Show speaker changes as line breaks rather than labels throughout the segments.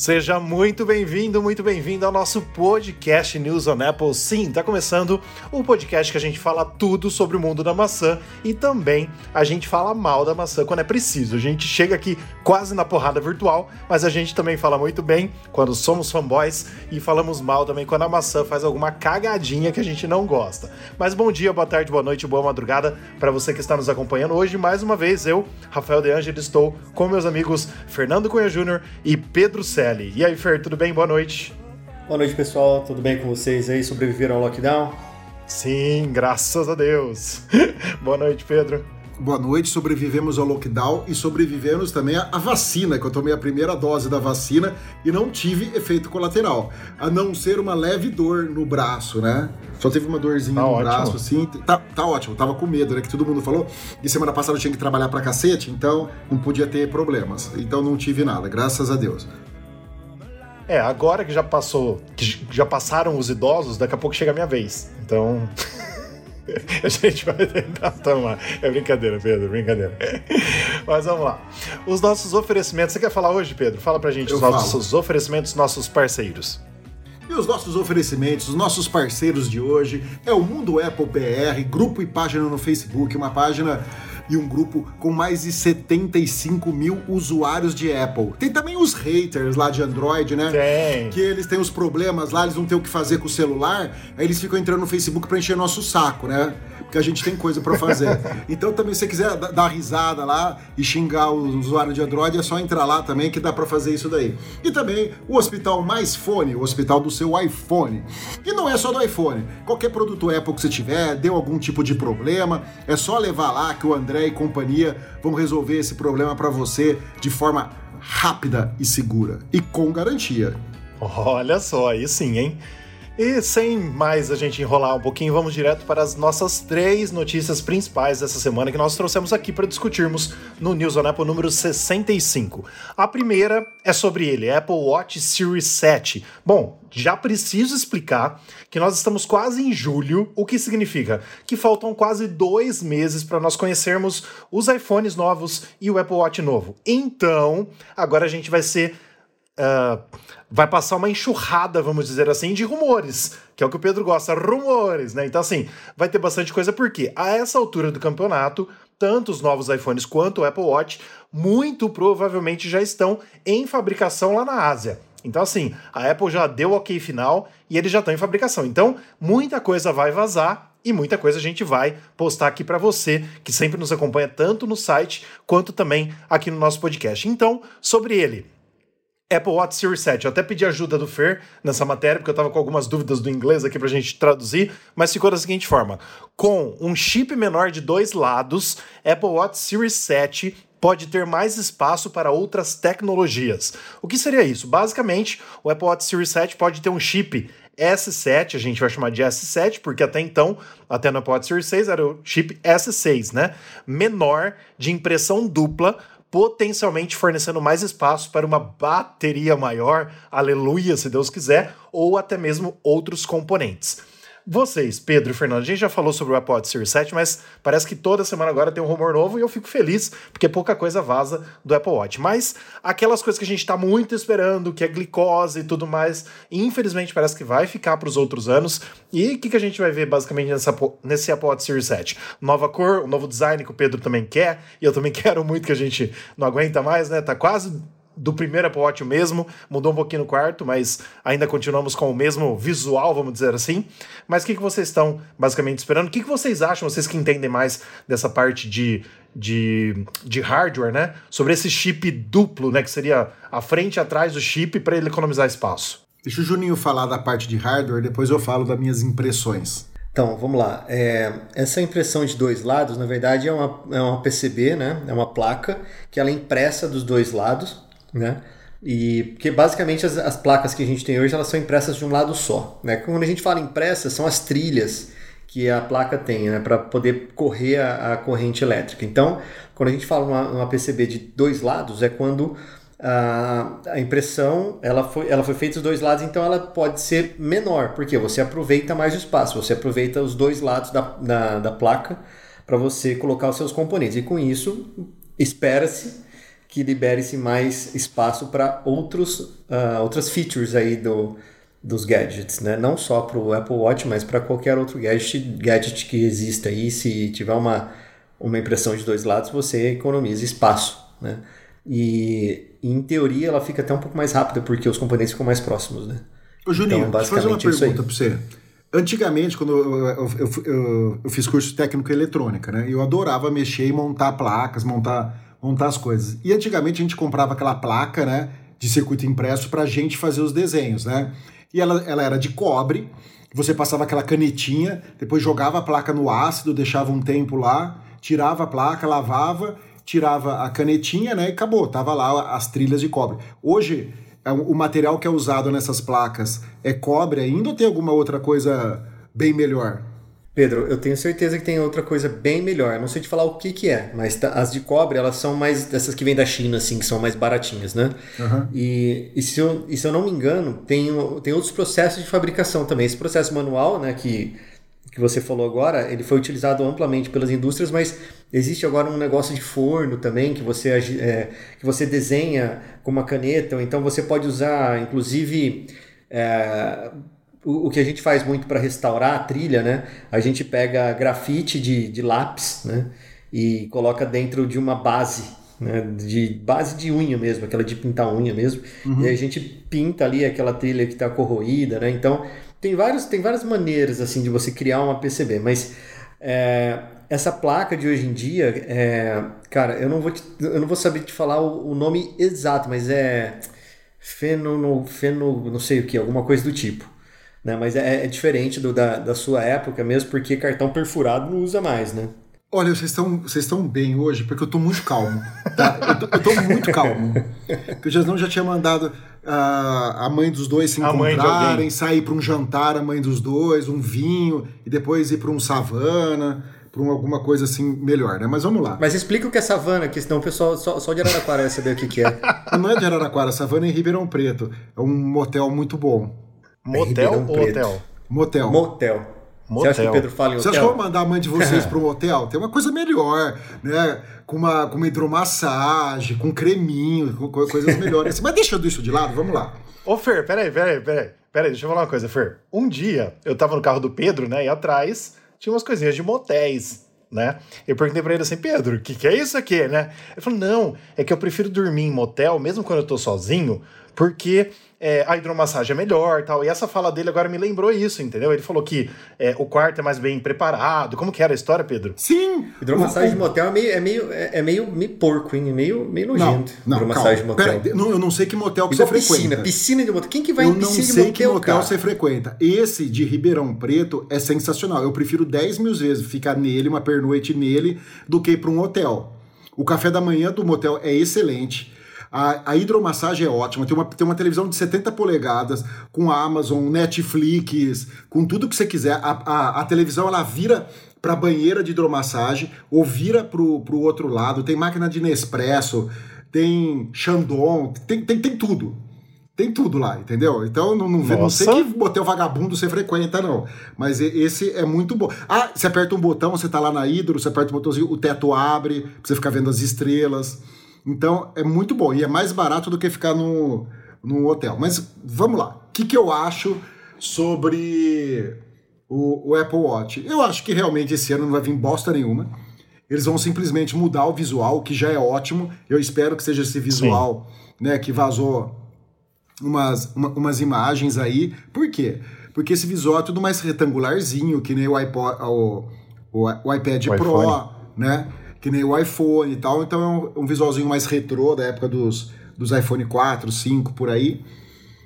Seja muito bem-vindo, muito bem-vindo ao nosso podcast News on Apple. Sim, tá começando o podcast que a gente fala tudo sobre o mundo da maçã e também a gente fala mal da maçã quando é preciso. A gente chega aqui quase na porrada virtual, mas a gente também fala muito bem quando somos fanboys e falamos mal também quando a maçã faz alguma cagadinha que a gente não gosta. Mas bom dia, boa tarde, boa noite, boa madrugada para você que está nos acompanhando hoje. Mais uma vez, eu, Rafael De Angel, estou com meus amigos Fernando Cunha Júnior e Pedro César. E aí, Fer, tudo bem? Boa noite.
Boa noite, pessoal. Tudo bem com vocês aí? Sobreviveram ao lockdown?
Sim, graças a Deus. Boa noite, Pedro.
Boa noite, sobrevivemos ao lockdown e sobrevivemos também à vacina, que eu tomei a primeira dose da vacina e não tive efeito colateral, a não ser uma leve dor no braço, né? Só teve uma dorzinha tá no ótimo. braço, assim. Tá, tá ótimo, tava com medo, né? Que todo mundo falou. E semana passada eu tinha que trabalhar pra cacete, então não podia ter problemas. Então não tive nada, graças a Deus.
É, agora que já passou, que já passaram os idosos, daqui a pouco chega a minha vez. Então. a gente vai tentar tomar. É brincadeira, Pedro, brincadeira. Mas vamos lá. Os nossos oferecimentos. Você quer falar hoje, Pedro? Fala pra gente Eu os falo. nossos oferecimentos, nossos parceiros.
E os nossos oferecimentos, os nossos parceiros de hoje é o Mundo Apple PR, grupo e página no Facebook, uma página e um grupo com mais de 75 mil usuários de Apple. Tem também os haters lá de Android, né?
Tem.
Que eles têm os problemas lá, eles não têm o que fazer com o celular, aí eles ficam entrando no Facebook pra encher nosso saco, né? Porque a gente tem coisa para fazer. então também se você quiser dar risada lá e xingar o usuário de Android, é só entrar lá também que dá para fazer isso daí. E também o Hospital Mais Fone, o hospital do seu iPhone. E não é só do iPhone. Qualquer produto Apple que você tiver, deu algum tipo de problema, é só levar lá que o André e companhia vão resolver esse problema para você de forma rápida e segura e com garantia.
Olha só, aí sim, hein? E sem mais a gente enrolar um pouquinho, vamos direto para as nossas três notícias principais dessa semana que nós trouxemos aqui para discutirmos no News on Apple número 65. A primeira é sobre ele, Apple Watch Series 7. Bom, já preciso explicar que nós estamos quase em julho, o que significa que faltam quase dois meses para nós conhecermos os iPhones novos e o Apple Watch novo. Então, agora a gente vai ser. Uh, vai passar uma enxurrada, vamos dizer assim, de rumores, que é o que o Pedro gosta, rumores, né? Então, assim, vai ter bastante coisa, porque a essa altura do campeonato, tanto os novos iPhones quanto o Apple Watch, muito provavelmente já estão em fabricação lá na Ásia. Então, assim, a Apple já deu o ok final e eles já estão em fabricação. Então, muita coisa vai vazar e muita coisa a gente vai postar aqui para você, que sempre nos acompanha tanto no site quanto também aqui no nosso podcast. Então, sobre ele, Apple Watch Series 7. Eu até pedi ajuda do Fer nessa matéria, porque eu estava com algumas dúvidas do inglês aqui para a gente traduzir, mas ficou da seguinte forma: com um chip menor de dois lados, Apple Watch Series 7 pode ter mais espaço para outras tecnologias. O que seria isso? Basicamente, o Apple Watch Series 7 pode ter um chip S7, a gente vai chamar de S7, porque até então, até no Apple Watch Series 6 era o chip S6, né? Menor, de impressão dupla, potencialmente fornecendo mais espaço para uma bateria maior, aleluia, se Deus quiser, ou até mesmo outros componentes. Vocês, Pedro e Fernando, a gente já falou sobre o Apple Watch Series 7, mas parece que toda semana agora tem um rumor novo e eu fico feliz, porque pouca coisa vaza do Apple Watch. Mas aquelas coisas que a gente está muito esperando, que é glicose e tudo mais, infelizmente parece que vai ficar para os outros anos. E o que, que a gente vai ver basicamente nessa, nesse Apple Watch Series 7? Nova cor, um novo design que o Pedro também quer, e eu também quero muito que a gente não aguenta mais, né? Tá quase do primeiro Apple Watch mesmo, mudou um pouquinho no quarto, mas ainda continuamos com o mesmo visual, vamos dizer assim. Mas o que, que vocês estão basicamente esperando? O que, que vocês acham, vocês que entendem mais dessa parte de, de, de hardware, né? Sobre esse chip duplo, né? Que seria a frente e atrás do chip para ele economizar espaço.
Deixa o Juninho falar da parte de hardware, depois eu falo das minhas impressões.
Então, vamos lá. É, essa impressão de dois lados, na verdade, é uma, é uma PCB, né? É uma placa que ela é impressa dos dois lados né? E porque basicamente as, as, placas que a gente tem hoje elas são impressas de um lado só, né? Quando a gente fala impressas são as trilhas que a placa tem, né, para poder correr a, a, corrente elétrica. Então, quando a gente fala uma, uma PCB de dois lados é quando a, a impressão ela foi, ela foi feita dos dois lados, então ela pode ser menor, porque você aproveita mais o espaço, você aproveita os dois lados da, da, da placa para você colocar os seus componentes. E com isso, espera-se que libere-se mais espaço para outros uh, outras features aí do, dos gadgets, né? Não só para o Apple Watch, mas para qualquer outro gadget, gadget que exista aí. Se tiver uma, uma impressão de dois lados, você economiza espaço, né? E em teoria ela fica até um pouco mais rápida porque os componentes ficam mais próximos, né?
Ô, Juninho, então, deixa eu fazer uma pergunta para você. Antigamente, quando eu, eu, eu, eu, fiz curso técnico em eletrônica, né? Eu adorava mexer e montar placas, montar, montar as coisas. E antigamente a gente comprava aquela placa, né? De circuito impresso para a gente fazer os desenhos, né? E ela, ela era de cobre, você passava aquela canetinha, depois jogava a placa no ácido, deixava um tempo lá, tirava a placa, lavava, tirava a canetinha, né? E acabou, tava lá as trilhas de cobre. Hoje é o material que é usado nessas placas é cobre ainda ou tem alguma outra coisa bem melhor?
Pedro, eu tenho certeza que tem outra coisa bem melhor. não sei te falar o que, que é, mas tá, as de cobre, elas são mais dessas que vêm da China, assim, que são mais baratinhas, né? Uhum. E, e, se eu, e se eu não me engano, tem, tem outros processos de fabricação também. Esse processo manual, né, que que você falou agora, ele foi utilizado amplamente pelas indústrias, mas existe agora um negócio de forno também que você, é, que você desenha com uma caneta, ou então você pode usar, inclusive, é, o, o, que a gente faz muito para restaurar a trilha, né? A gente pega grafite de, de lápis, né? E coloca dentro de uma base, né? De base de unha mesmo, aquela de pintar unha mesmo. Uhum. E a gente pinta ali aquela trilha que está corroída, né? Então tem, vários, tem várias maneiras assim de você criar uma PCB, mas é, essa placa de hoje em dia, é, cara, eu não vou te, eu não vou saber te falar o, o nome exato, mas é feno, feno, não sei o que, alguma coisa do tipo. Né? Mas é, é diferente do, da, da sua época mesmo, porque cartão perfurado não usa mais, né?
Olha, vocês estão vocês estão bem hoje, porque eu estou muito calmo. Tá? Eu, tô, eu tô muito calmo. Porque o Jasnão já tinha mandado a, a mãe dos dois se encontrarem, sair para um jantar, a mãe dos dois, um vinho, e depois ir para um savana, para um, alguma coisa assim melhor, né? Mas vamos lá.
Mas explica o que é savana, que senão o pessoal só, só de Araraquara vai saber o que, que é.
Não é de Araraquara, savana é em Ribeirão Preto. É um motel muito bom.
Motel ou hotel?
Motel.
Motel. Motel. Você acha que o Pedro fala em
hotel?
Você
acha que eu vou mandar a mãe de vocês para um hotel? Tem uma coisa melhor, né? Com uma, com uma hidromassagem, com creminho, com coisas melhores. Mas deixando isso de lado, vamos lá.
Ô, Fer, peraí, peraí, peraí. Peraí, deixa eu falar uma coisa, Fer. Um dia, eu tava no carro do Pedro, né? E atrás tinha umas coisinhas de motéis, né? Eu perguntei pra ele assim, Pedro, o que, que é isso aqui, né? Ele falou, não, é que eu prefiro dormir em motel, mesmo quando eu tô sozinho, porque é, a hidromassagem é melhor tal. E essa fala dele agora me lembrou isso, entendeu? Ele falou que é, o quarto é mais bem preparado. Como que era a história, Pedro?
Sim!
Hidromassagem o, de motel é meio, é meio, é meio, meio porco, hein? É meio, meio nojento.
Não, não hidromassagem calma. de motel. Pera, não, eu não sei que motel que Igual você
piscina,
frequenta.
Piscina de motel. Quem que vai eu
em piscina de motel, Eu não sei que motel cara? você frequenta. Esse de Ribeirão Preto é sensacional. Eu prefiro 10 mil vezes ficar nele, uma pernoite nele, do que ir para um hotel. O café da manhã do motel é excelente. A, a hidromassagem é ótima, tem uma, tem uma televisão de 70 polegadas, com Amazon, Netflix, com tudo que você quiser. A, a, a televisão ela vira para banheira de hidromassagem ou vira pro, pro outro lado. Tem máquina de Nespresso, tem Chandon, tem, tem, tem tudo. Tem tudo lá, entendeu? Então não, não, não sei que motel vagabundo você frequenta, não. Mas esse é muito bom. Ah, você aperta um botão, você tá lá na hidro, você aperta o botãozinho, o teto abre, pra você ficar vendo as estrelas. Então é muito bom e é mais barato do que ficar no, no hotel. Mas vamos lá. O que, que eu acho sobre o, o Apple Watch? Eu acho que realmente esse ano não vai vir bosta nenhuma. Eles vão simplesmente mudar o visual, que já é ótimo. Eu espero que seja esse visual né, que vazou umas, uma, umas imagens aí. Por quê? Porque esse visual é tudo mais retangularzinho, que nem o, iPod, o, o, o iPad o Pro, iPhone. né? Que nem o iPhone e tal. Então é um, um visualzinho mais retrô da época dos, dos iPhone 4, 5, por aí.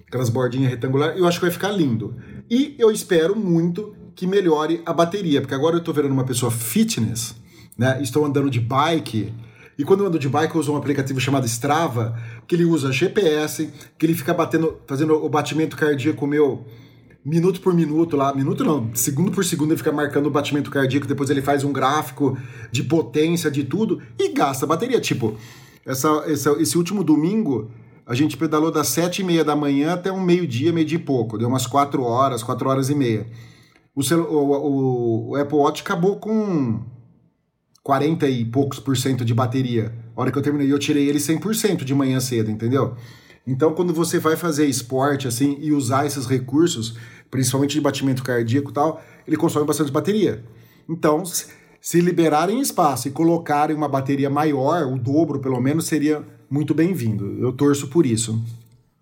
Aquelas bordinhas retangulares. Eu acho que vai ficar lindo. E eu espero muito que melhore a bateria, porque agora eu estou virando uma pessoa fitness, né? Estou andando de bike. E quando eu ando de bike, eu uso um aplicativo chamado Strava, que ele usa GPS, que ele fica batendo, fazendo o batimento cardíaco meu minuto por minuto lá, minuto não, segundo por segundo ele fica marcando o batimento cardíaco, depois ele faz um gráfico de potência, de tudo, e gasta bateria. Tipo, essa, essa esse último domingo, a gente pedalou das sete e meia da manhã até um meio-dia, meio-dia e pouco, deu umas quatro horas, quatro horas e meia. O, o, o, o Apple Watch acabou com 40 e poucos por cento de bateria. A hora que eu terminei, eu tirei ele 100% de manhã cedo, entendeu? Então, quando você vai fazer esporte assim e usar esses recursos, principalmente de batimento cardíaco e tal, ele consome bastante bateria. Então, se liberarem espaço e colocarem uma bateria maior, o dobro pelo menos, seria muito bem-vindo. Eu torço por isso.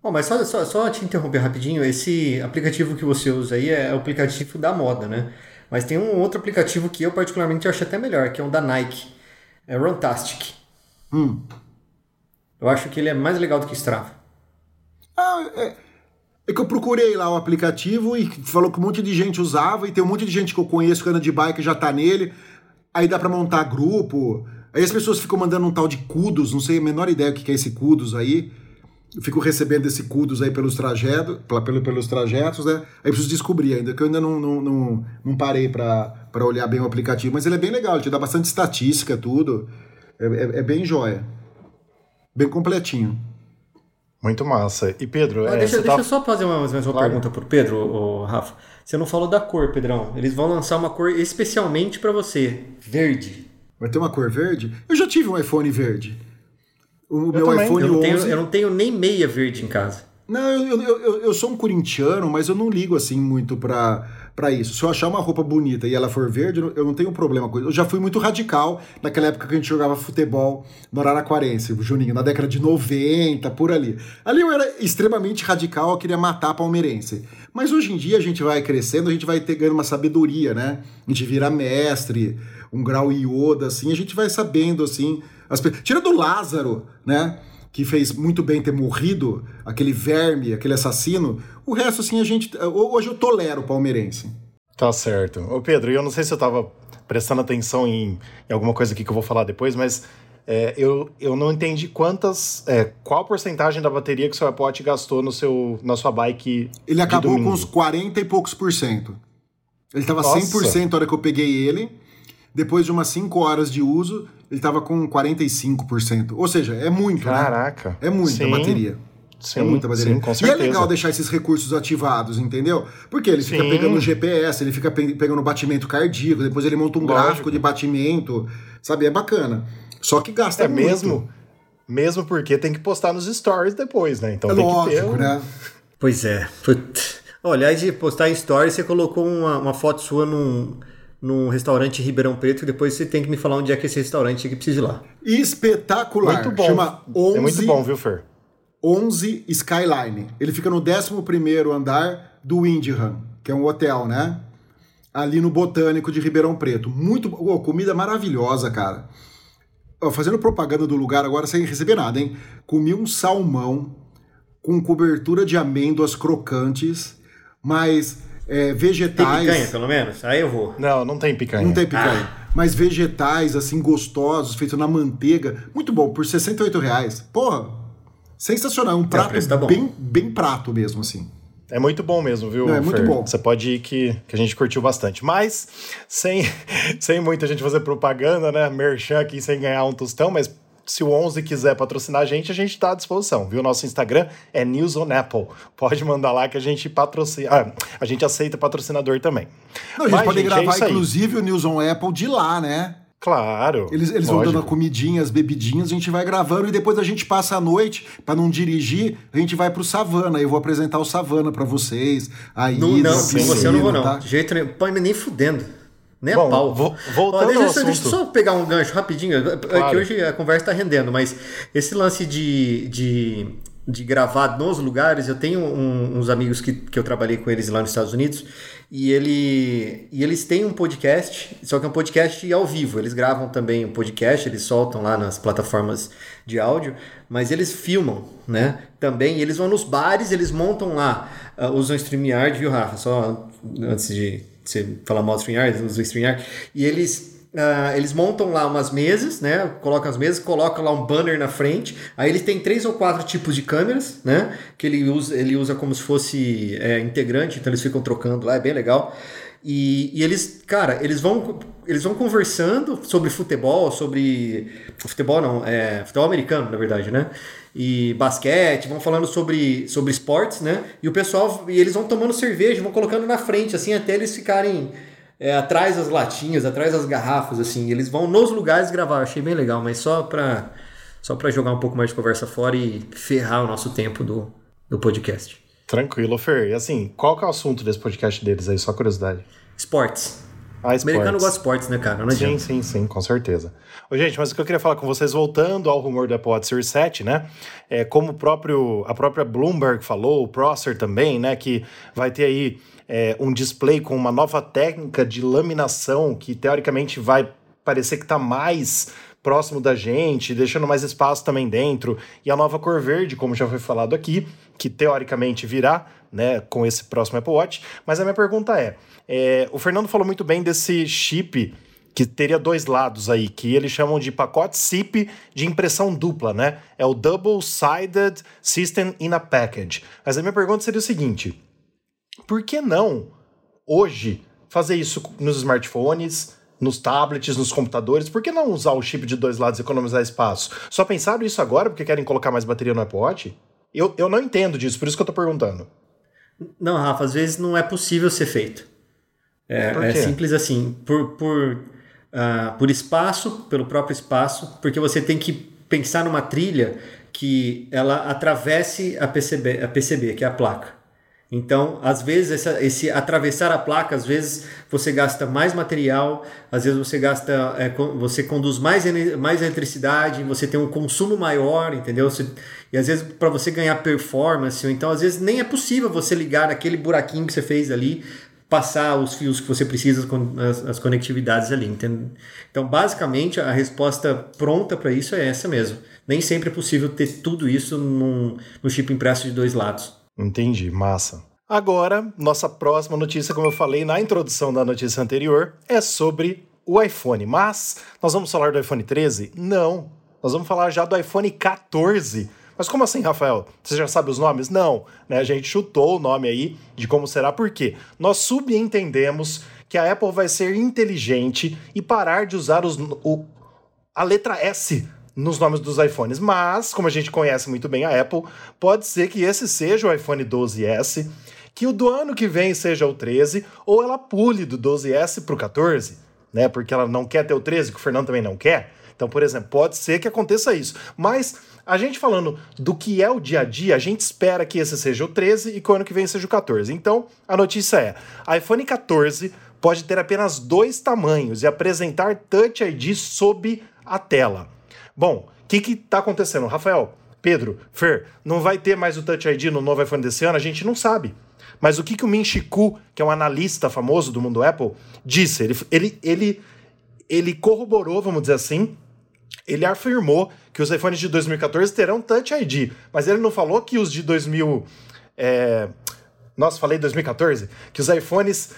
Bom, mas só, só, só te interromper rapidinho, esse aplicativo que você usa aí é o aplicativo da moda, né? Mas tem um outro aplicativo que eu particularmente acho até melhor, que é o da Nike. É Runtastic.
Hum.
Eu acho que ele é mais legal do que Strava.
Ah, é, é que eu procurei lá o aplicativo e falou que um monte de gente usava, e tem um monte de gente que eu conheço que anda de bike já tá nele. Aí dá para montar grupo. Aí as pessoas ficam mandando um tal de Kudos, não sei a menor ideia o que é esse Kudos aí. Eu fico recebendo esse Kudos aí pelos trajetos, pelos trajetos, né? Aí preciso descobrir ainda, que eu ainda não, não, não, não parei para olhar bem o aplicativo. Mas ele é bem legal, ele te dá bastante estatística, tudo. É, é, é bem jóia. Bem completinho.
Muito massa. E Pedro,
ah,
é,
deixa, deixa
tá...
eu só fazer uma, mais uma claro. pergunta pro Pedro, o Rafa. Você não falou da cor, Pedrão. Eles vão lançar uma cor especialmente para você, verde.
Vai ter uma cor verde? Eu já tive um iPhone verde.
O eu meu também. iPhone eu 11... Tenho, eu não tenho nem meia verde em casa.
Não, eu, eu, eu, eu, sou um corintiano, mas eu não ligo assim muito pra, pra isso. Se eu achar uma roupa bonita e ela for verde, eu não tenho problema com isso. Eu já fui muito radical naquela época que a gente jogava futebol no Araraquarense, Juninho, na década de 90, por ali. Ali eu era extremamente radical, eu queria matar a palmeirense. Mas hoje em dia a gente vai crescendo, a gente vai ter ganhando uma sabedoria, né? A gente vira mestre, um grau Yoda, assim, a gente vai sabendo, assim. As... Tirando o Lázaro, né? Que fez muito bem ter morrido, aquele verme, aquele assassino, o resto, assim, a gente. Hoje eu tolero o palmeirense.
Tá certo. Ô Pedro, eu não sei se eu tava prestando atenção em, em alguma coisa aqui que eu vou falar depois, mas é, eu, eu não entendi quantas. É, qual porcentagem da bateria que o seu iPod gastou no seu, na sua bike.
Ele acabou com uns 40 e poucos por cento. Ele tava Nossa. 100% na hora que eu peguei ele. Depois de umas 5 horas de uso, ele estava com 45%. Ou seja, é muito,
né? Caraca.
Né? É muita sim. bateria.
Sim, é muita bateria. Sim, com
certeza. E é legal deixar esses recursos ativados, entendeu? Porque ele fica sim. pegando o GPS, ele fica pegando o batimento cardíaco, depois ele monta um Lógico. gráfico de batimento, sabe? É bacana. Só que gasta
é
muito.
mesmo mesmo porque tem que postar nos stories depois, né? Então é tem
lógico,
que ter.
né?
Pois é. Olha, aliás, de postar em stories, você colocou uma, uma foto sua num num restaurante em Ribeirão Preto, e depois você tem que me falar onde é que é esse restaurante que precisa ir lá.
Espetacular.
Muito bom.
Chama 11,
é muito bom, viu, Fer?
11 Skyline. Ele fica no 11º andar do Windham, que é um hotel, né? Ali no Botânico de Ribeirão Preto. Muito... Oh, comida maravilhosa, cara. Oh, fazendo propaganda do lugar agora sem receber nada, hein? Comi um salmão com cobertura de amêndoas crocantes, mas é, vegetais.
Tem picanha, pelo menos? Aí eu vou.
Não, não tem picanha.
Não tem picanha. Ah. Mas vegetais, assim, gostosos, feitos na manteiga. Muito bom, por 68 reais. Porra, sensacional. É um prato tá bem, bem prato mesmo, assim.
É muito bom mesmo, viu?
Não, é muito bom.
Você pode ir que, que a gente curtiu bastante. Mas, sem, sem muita gente fazer propaganda, né? Merchan aqui sem ganhar um tostão, mas se o 11 quiser patrocinar a gente, a gente está à disposição, viu? Nosso Instagram é News on Apple. Pode mandar lá que a gente patrocina. Ah, a gente aceita patrocinador também.
Não, a gente Mas, pode gente, gravar, é inclusive, o News on Apple de lá, né?
Claro.
Eles, eles vão dando a comidinha, as bebidinhas, a gente vai gravando e depois a gente passa a noite, para não dirigir, a gente vai pro Savana. Eu vou apresentar o Savana para vocês. Aí,
não, não, você eu não vou, não. Tá? De jeito nenhum. Põe nem fudendo. Nem Bom, a pau.
Vo voltando
deixa, deixa eu só pegar um gancho rapidinho, é claro. que hoje a conversa está rendendo, mas esse lance de, de, de gravar nos lugares, eu tenho um, uns amigos que, que eu trabalhei com eles lá nos Estados Unidos, e, ele, e eles têm um podcast, só que é um podcast ao vivo. Eles gravam também um podcast, eles soltam lá nas plataformas de áudio, mas eles filmam, né? Também, eles vão nos bares, eles montam lá, uh, usam StreamYard, viu, Rafa? Só antes de você falar mal do StreamYard, usa o StreamYard, e eles Uh, eles montam lá umas mesas, né? Colocam as mesas, colocam lá um banner na frente. Aí ele tem três ou quatro tipos de câmeras, né? Que ele usa, ele usa como se fosse é, integrante, então eles ficam trocando lá, é bem legal. E, e, eles, cara, eles vão, eles vão conversando sobre futebol, sobre. Futebol não, é. Futebol americano, na verdade, né? E basquete, vão falando sobre, sobre esportes, né? E o pessoal, e eles vão tomando cerveja, vão colocando na frente, assim, até eles ficarem é, atrás das latinhas, atrás das garrafas, assim. Eles vão nos lugares gravar. Achei bem legal, mas só pra, só pra jogar um pouco mais de conversa fora e ferrar o nosso tempo do, do podcast.
Tranquilo, Fer. E assim, qual que é o assunto desse podcast deles aí? Só curiosidade.
Esportes.
Ah, esportes.
Americano gosta de esportes, né, cara? Não
sim,
adianta.
sim, sim, com certeza. Ô, gente, mas o que eu queria falar com vocês, voltando ao rumor do Apple Watch Series 7, né? É, como o próprio, a própria Bloomberg falou, o Prosser também, né? Que vai ter aí é, um display com uma nova técnica de laminação que teoricamente vai parecer que está mais próximo da gente, deixando mais espaço também dentro, e a nova cor verde, como já foi falado aqui, que teoricamente virá, né, com esse próximo Apple Watch. Mas a minha pergunta é, é o Fernando falou muito bem desse chip que teria dois lados aí, que eles chamam de pacote SIP de impressão dupla, né? É o Double Sided System in a Package. Mas a minha pergunta seria o seguinte: por que não hoje fazer isso nos smartphones, nos tablets, nos computadores? Por que não usar o chip de dois lados e economizar espaço? Só pensaram isso agora porque querem colocar mais bateria no Apple Watch? Eu, eu não entendo disso, por isso que eu tô perguntando.
Não, Rafa, às vezes não é possível ser feito. É, é simples assim. Por, por, uh, por espaço, pelo próprio espaço, porque você tem que pensar numa trilha que ela atravesse a PCB, a PCB que é a placa. Então, às vezes, essa, esse atravessar a placa, às vezes você gasta mais material, às vezes você gasta, é, você conduz mais, mais eletricidade, você tem um consumo maior, entendeu? Você, e às vezes para você ganhar performance, então às vezes nem é possível você ligar aquele buraquinho que você fez ali, passar os fios que você precisa, as, as conectividades ali. Entende? Então, basicamente, a resposta pronta para isso é essa mesmo. Nem sempre é possível ter tudo isso num, no chip impresso de dois lados.
Entendi, massa. Agora, nossa próxima notícia, como eu falei na introdução da notícia anterior, é sobre o iPhone. Mas nós vamos falar do iPhone 13? Não. Nós vamos falar já do iPhone 14. Mas como assim, Rafael? Você já sabe os nomes? Não. Né? A gente chutou o nome aí de como será, por quê? Nós subentendemos que a Apple vai ser inteligente e parar de usar os, o, a letra S nos nomes dos iPhones, mas, como a gente conhece muito bem a Apple, pode ser que esse seja o iPhone 12S, que o do ano que vem seja o 13, ou ela pule do 12S para o 14, né? Porque ela não quer ter o 13, que o Fernando também não quer. Então, por exemplo, pode ser que aconteça isso. Mas a gente falando do que é o dia a dia, a gente espera que esse seja o 13 e que o ano que vem seja o 14. Então, a notícia é: iPhone 14 pode ter apenas dois tamanhos e apresentar Touch ID sob a tela. Bom, o que está acontecendo? Rafael, Pedro, Fer, não vai ter mais o Touch ID no novo iPhone desse ano? A gente não sabe. Mas o que, que o Min Chiku, que é um analista famoso do mundo Apple, disse? Ele, ele, ele, ele corroborou, vamos dizer assim, ele afirmou que os iPhones de 2014 terão Touch ID, mas ele não falou que os de 2000. É... Nossa, falei 2014? Que os iPhones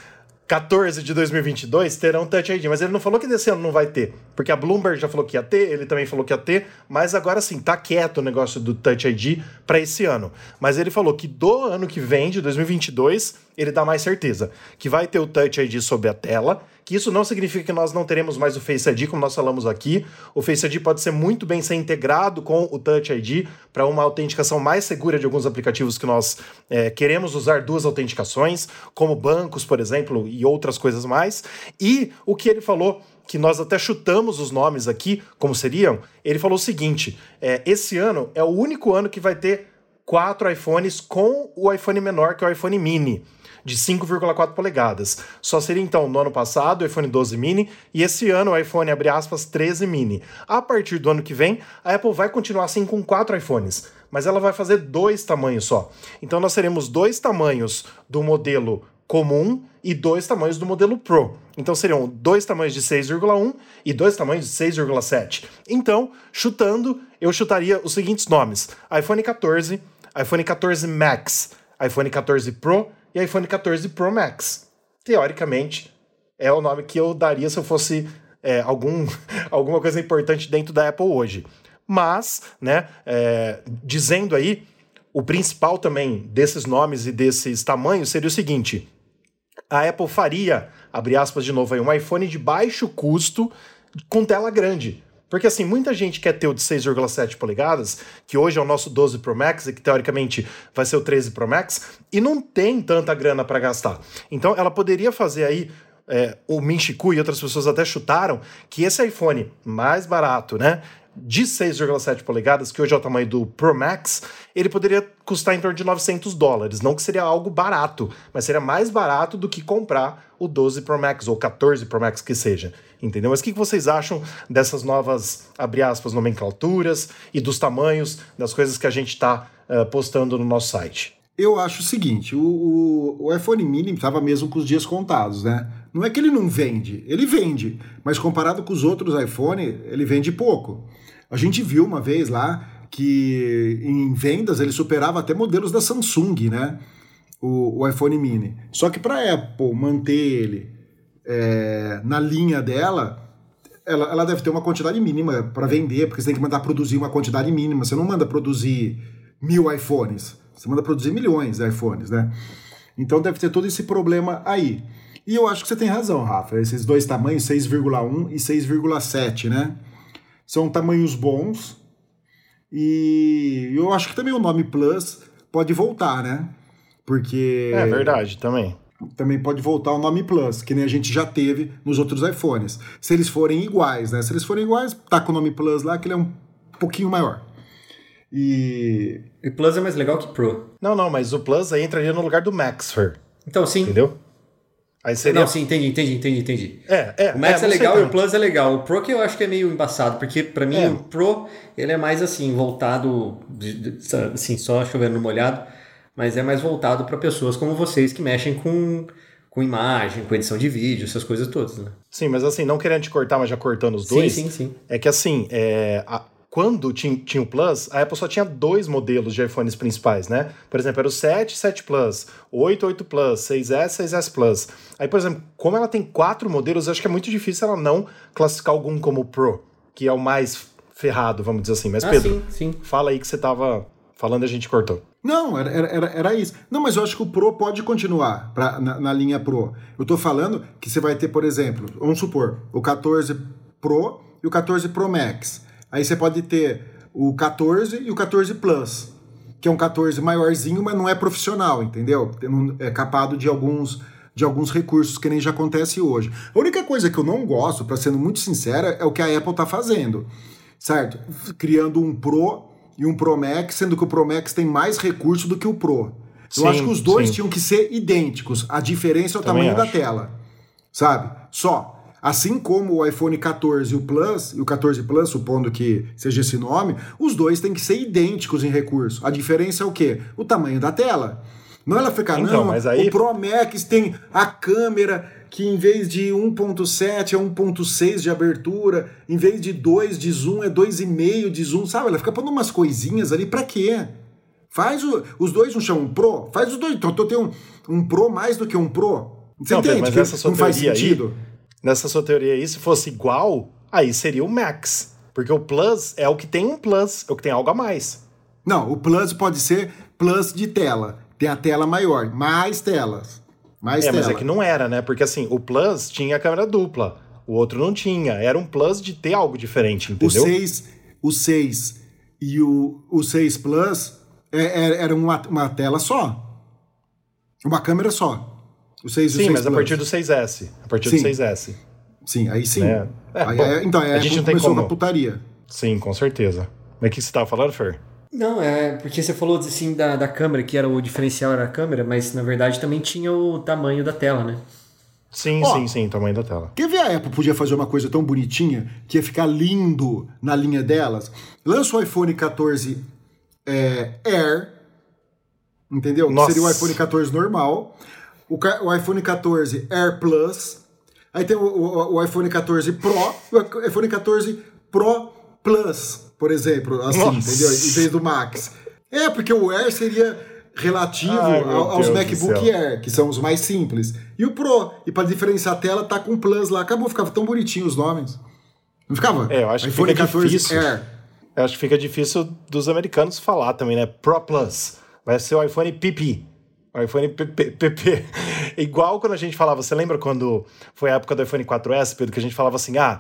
14 de 2022 terão Touch ID, mas ele não falou que desse ano não vai ter, porque a Bloomberg já falou que ia ter, ele também falou que ia ter, mas agora sim, tá quieto o negócio do Touch ID para esse ano. Mas ele falou que do ano que vem, de 2022, ele dá mais certeza que vai ter o Touch ID sobre a tela que isso não significa que nós não teremos mais o Face ID, como nós falamos aqui. O Face ID pode ser muito bem ser integrado com o Touch ID para uma autenticação mais segura de alguns aplicativos que nós é, queremos usar duas autenticações, como bancos, por exemplo, e outras coisas mais. E o que ele falou que nós até chutamos os nomes aqui, como seriam, ele falou o seguinte: é, esse ano é o único ano que vai ter quatro iPhones com o iPhone menor, que é o iPhone mini de 5,4 polegadas. Só seria então no ano passado o iPhone 12 mini e esse ano o iPhone abre aspas 13 mini. A partir do ano que vem, a Apple vai continuar assim com quatro iPhones, mas ela vai fazer dois tamanhos só. Então nós teremos dois tamanhos do modelo comum e dois tamanhos do modelo Pro. Então seriam dois tamanhos de 6,1 e dois tamanhos de 6,7. Então, chutando, eu chutaria os seguintes nomes: iPhone 14, iPhone 14 Max, iPhone 14 Pro e iPhone 14 Pro Max. Teoricamente, é o nome que eu daria se eu fosse é, algum, alguma coisa importante dentro da Apple hoje. Mas, né, é, dizendo aí, o principal também desses nomes e desses tamanhos seria o seguinte: a Apple faria, abre aspas de novo aí, um iPhone de baixo custo com tela grande. Porque assim, muita gente quer ter o de 6,7 polegadas, que hoje é o nosso 12 Pro Max e que teoricamente vai ser o 13 Pro Max, e não tem tanta grana para gastar. Então ela poderia fazer aí é, o Minchiku e outras pessoas até chutaram que esse iPhone mais barato, né? De 6,7 polegadas, que hoje é o tamanho do Pro Max, ele poderia custar em torno de 900 dólares. Não que seria algo barato, mas seria mais barato do que comprar o 12 Pro Max ou 14 Pro Max que seja. Entendeu? Mas o que vocês acham dessas novas, abre aspas, nomenclaturas e dos tamanhos das coisas que a gente está uh, postando no nosso site?
Eu acho o seguinte: o, o, o iPhone mini estava mesmo com os dias contados, né? Não é que ele não vende, ele vende, mas comparado com os outros iPhone, ele vende pouco. A gente viu uma vez lá que em vendas ele superava até modelos da Samsung, né? O, o iPhone mini. Só que para Apple manter ele é, na linha dela, ela, ela deve ter uma quantidade mínima para vender, porque você tem que mandar produzir uma quantidade mínima. Você não manda produzir mil iPhones, você manda produzir milhões de iPhones, né? Então deve ter todo esse problema aí. E eu acho que você tem razão, Rafa. Esses dois tamanhos, 6,1 e 6,7, né? São tamanhos bons. E eu acho que também o nome Plus pode voltar, né? Porque.
É verdade, também.
Também pode voltar o nome Plus, que nem a gente já teve nos outros iPhones. Se eles forem iguais, né? Se eles forem iguais, tá com o nome Plus lá, que ele é um pouquinho maior. E.
E Plus é mais legal que Pro.
Não, não, mas o Plus aí entraria no lugar do Max, Fer.
Então, sim.
Entendeu?
Aí seria... Não, sim, entendi, entendi, entendi, entendi.
É, é.
O Max
é,
é legal e o Plus é legal. O Pro que eu acho que é meio embaçado, porque para mim é. o Pro, ele é mais assim, voltado, assim, só chovendo no molhado, mas é mais voltado para pessoas como vocês que mexem com, com imagem, com edição de vídeo, essas coisas todas, né?
Sim, mas assim, não querendo te cortar, mas já cortando os dois.
Sim, sim, sim.
É que assim, é, a, quando tinha, tinha o Plus, a Apple só tinha dois modelos de iPhones principais, né? Por exemplo, era o 7, 7 Plus, 8, 8 Plus, 6S, 6S Plus. Aí, por exemplo, como ela tem quatro modelos, acho que é muito difícil ela não classificar algum como Pro, que é o mais ferrado, vamos dizer assim. Mas,
ah,
Pedro,
sim, sim.
fala aí que você tava falando e a gente cortou.
Não, era, era, era isso. Não, mas eu acho que o Pro pode continuar pra, na, na linha Pro. Eu tô falando que você vai ter, por exemplo, vamos supor, o 14 Pro e o 14 Pro Max. Aí você pode ter o 14 e o 14 Plus, que é um 14 maiorzinho, mas não é profissional, entendeu? É capado de alguns de alguns recursos que nem já acontece hoje. A única coisa que eu não gosto, para sendo muito sincera, é o que a Apple está fazendo, certo? Criando um Pro e um Pro Max, sendo que o Pro Max tem mais recurso do que o Pro. Eu sim, acho que os dois sim. tinham que ser idênticos. A diferença é o Também tamanho acho. da tela, sabe? Só. Assim como o iPhone 14 e o Plus, e o 14 Plus, supondo que seja esse nome, os dois têm que ser idênticos em recurso. A diferença é o quê? O tamanho da tela. Não ela fica, então, não, mas aí... o Pro Max tem a câmera que em vez de 1.7 é 1.6 de abertura, em vez de 2 de zoom é 2,5 de zoom, sabe? Ela fica pondo umas coisinhas ali, pra quê? Faz o, os dois não chamam Pro? Faz os dois. Então eu tenho um, um Pro mais do que um Pro. Você não, entende
mas
que
essa
não faz sentido?
Aí nessa sua teoria aí, se fosse igual, aí seria o Max. Porque o Plus é o que tem um Plus, é o que tem algo a mais.
Não, o Plus pode ser Plus de tela. Tem a tela maior, mais telas. Mais
é,
tela.
mas é que não era, né? Porque assim, o Plus tinha câmera dupla, o outro não tinha. Era um Plus de ter algo diferente, entendeu?
O 6, o 6 e o, o 6 Plus é, é, era uma, uma tela só. Uma câmera só. O 6
sim, 6 mas Plus. a partir do 6S. A partir sim. do 6S.
Sim, aí sim. É. É, aí, bom, é, então, é, a gente não tem como. na putaria.
Sim, com certeza. Mas o que você estava falando, Fer?
Não, é porque você falou assim da, da câmera, que era o diferencial era a câmera, mas na verdade também tinha o tamanho da tela, né?
Sim, Ó, sim, sim, tamanho da tela.
Quer ver a Apple podia fazer uma coisa tão bonitinha que ia ficar lindo na linha delas? Lança o iPhone 14 é, Air, entendeu? Nossa. Que seria o iPhone 14 normal o, o iPhone 14 Air Plus, aí tem o, o, o, iPhone 14 Pro, o iPhone 14 Pro Plus, por exemplo, assim, Nossa. entendeu? Em vez do Max. É, porque o Air seria relativo Ai, aos Deus MacBook Air, que são os mais simples. E o Pro, e para diferenciar a tela, tá com Plus lá. Acabou, ficava tão bonitinho os nomes. Não ficava?
É, eu acho iPhone que fica 14 difícil. Air. Eu acho que fica difícil dos americanos falar também, né? Pro Plus. Vai ser o iPhone PP o iPhone PP. Igual quando a gente falava, você lembra quando foi a época do iPhone 4S, Pedro, que a gente falava assim, ah,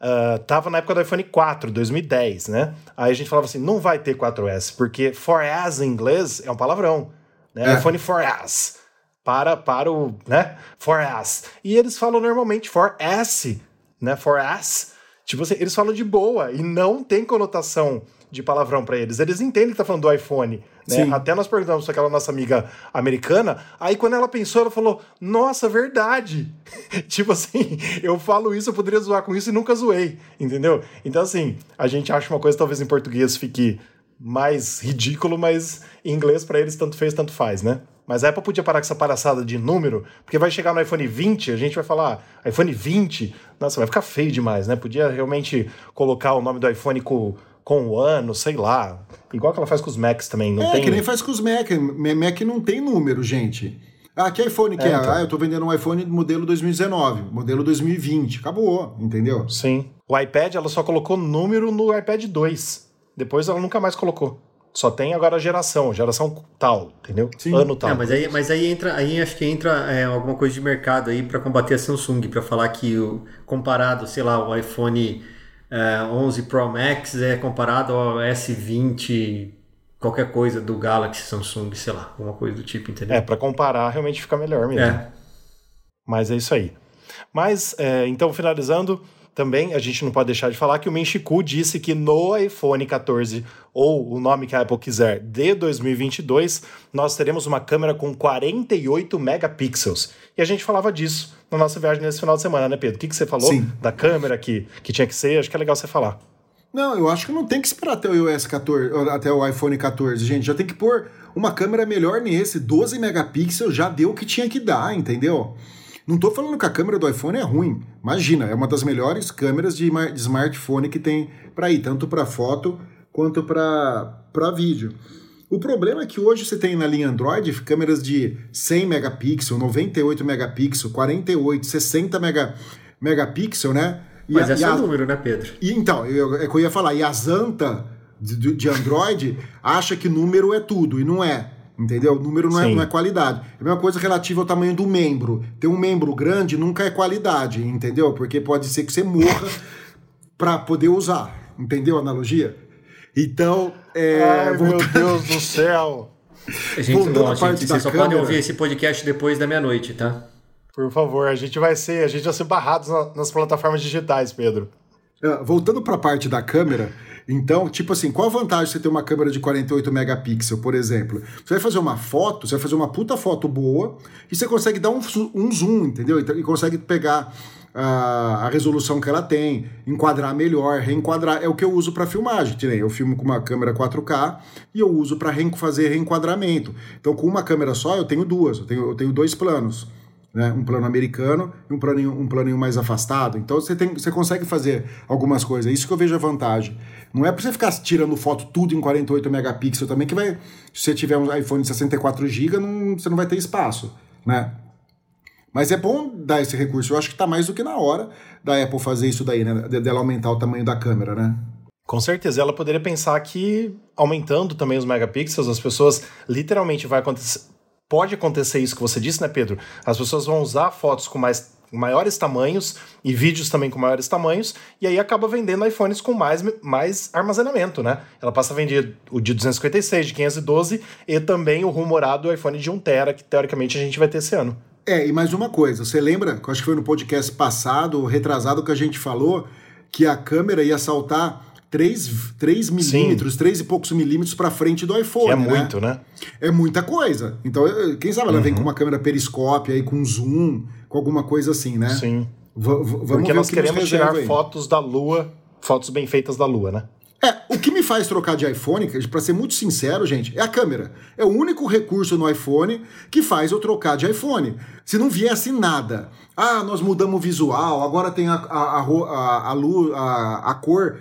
uh, tava na época do iPhone 4, 2010, né? Aí a gente falava assim, não vai ter 4S, porque 4S em inglês é um palavrão, né? É. iPhone 4S. para, para o, né, for us. E eles falam normalmente for S, né, for us. Tipo assim, eles falam de boa e não tem conotação de palavrão para eles. Eles entendem que tá falando do iPhone. Né? Até nós perguntamos para aquela nossa amiga americana, aí quando ela pensou, ela falou: Nossa, verdade! tipo assim, eu falo isso, eu poderia zoar com isso e nunca zoei, entendeu? Então, assim, a gente acha uma coisa talvez em português fique mais ridículo, mas em inglês para eles tanto fez, tanto faz, né? Mas a Apple podia parar com essa palhaçada de número, porque vai chegar no iPhone 20, a gente vai falar iPhone 20, nossa, vai ficar feio demais, né? Podia realmente colocar o nome do iPhone com com o ano, sei lá. Igual que ela faz com os Macs também. Não
é,
tem...
que nem faz com os Mac. Mac não tem número, gente. Ah, que iPhone que é? é? Então. Ah, eu tô vendendo um iPhone modelo 2019, modelo 2020. Acabou, entendeu?
Sim. O iPad, ela só colocou número no iPad 2. Depois ela nunca mais colocou. Só tem agora a geração, geração tal, entendeu?
Sim. Ano tal. É, mas aí, mas aí entra, aí acho que entra é, alguma coisa de mercado aí para combater a Samsung, para falar que o comparado, sei lá, o iPhone é, 11 Pro Max é comparado ao S20 qualquer coisa do Galaxy Samsung, sei lá, alguma coisa do tipo, entendeu?
É, para comparar realmente fica melhor mesmo. É. Mas é isso aí. Mas, é, então, finalizando, também a gente não pode deixar de falar que o Menchiku disse que no iPhone 14, ou o nome que a Apple quiser, de 2022, nós teremos uma câmera com 48 megapixels. E a gente falava disso na nossa viagem nesse final de semana, né, Pedro? O que, que você falou Sim. da câmera que, que tinha que ser? Acho que é legal você falar.
Não, eu acho que não tem que esperar até o iOS 14, até o iPhone 14, gente. Já tem que pôr uma câmera melhor nesse. 12 megapixels já deu o que tinha que dar, entendeu? Não tô falando que a câmera do iPhone é ruim. Imagina, é uma das melhores câmeras de, de smartphone que tem para ir, tanto para foto quanto para vídeo. O problema é que hoje você tem na linha Android câmeras de 100 megapixels, 98 megapixels, 48, 60 mega, megapixel, né?
E Mas a, é só número, né, Pedro?
E, então, eu, é que eu ia falar, e a Zanta de, de Android acha que número é tudo, e não é. Entendeu? O número não é, não é, qualidade. É a mesma coisa relativa ao tamanho do membro. Ter um membro grande nunca é qualidade, entendeu? Porque pode ser que você morra para poder usar. Entendeu a analogia? Então, é.
Ai, meu Deus do céu!
A gente, Voltando a parte vocês só câmera. podem ouvir esse podcast depois da meia-noite, tá?
Por favor, a gente vai ser, a gente vai ser barrados na, nas plataformas digitais, Pedro.
É, voltando para a parte da câmera, então, tipo assim, qual a vantagem de você ter uma câmera de 48 megapixels, por exemplo? Você vai fazer uma foto, você vai fazer uma puta foto boa e você consegue dar um, um zoom, entendeu? E consegue pegar a, a, resolução que ela tem, enquadrar melhor, reenquadrar. É o que eu uso para filmagem. Eu filmo com uma câmera 4K e eu uso para fazer reenquadramento. Então, com uma câmera só, eu tenho duas, eu tenho, eu tenho dois planos. Né? Um plano americano e um planinho, um planinho mais afastado. Então você, tem, você consegue fazer algumas coisas. É isso que eu vejo a vantagem. Não é para você ficar tirando foto tudo em 48 megapixels também, que vai. Se você tiver um iPhone de 64 GB, não, você não vai ter espaço. Né? Mas é bom dar esse recurso. Eu acho que está mais do que na hora da Apple fazer isso daí, né? Dela aumentar o tamanho da câmera, né?
Com certeza, ela poderia pensar que aumentando também os megapixels, as pessoas literalmente vai acontecer. Pode acontecer isso que você disse, né, Pedro? As pessoas vão usar fotos com mais maiores tamanhos e vídeos também com maiores tamanhos, e aí acaba vendendo iPhones com mais, mais armazenamento, né? Ela passa a vender o de 256, de 512 e também o rumorado iPhone de 1TB, que teoricamente a gente vai ter esse ano.
É, e mais uma coisa, você lembra, acho que foi no podcast passado, retrasado, que a gente falou que a câmera ia saltar 3, 3 milímetros, Sim. 3 e poucos milímetros para frente do iPhone. Que é
né? muito, né?
É muita coisa. Então, quem sabe ela uhum. vem com uma câmera periscópio aí, com zoom, com alguma coisa assim, né?
Sim. V vamos Porque nós queremos tirar aí. fotos da Lua, fotos bem feitas da Lua, né?
É, o que me faz trocar de iPhone, para ser muito sincero, gente, é a câmera. É o único recurso no iPhone que faz eu trocar de iPhone. Se não viesse nada, ah, nós mudamos o visual, agora tem a, a, a, a, a, a cor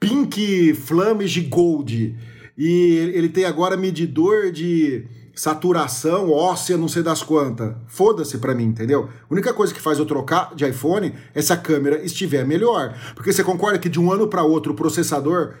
Pink Flamage Gold. E ele tem agora medidor de saturação óssea, não sei das quantas. Foda-se pra mim, entendeu? A única coisa que faz eu trocar de iPhone é se a câmera estiver melhor. Porque você concorda que de um ano para outro o processador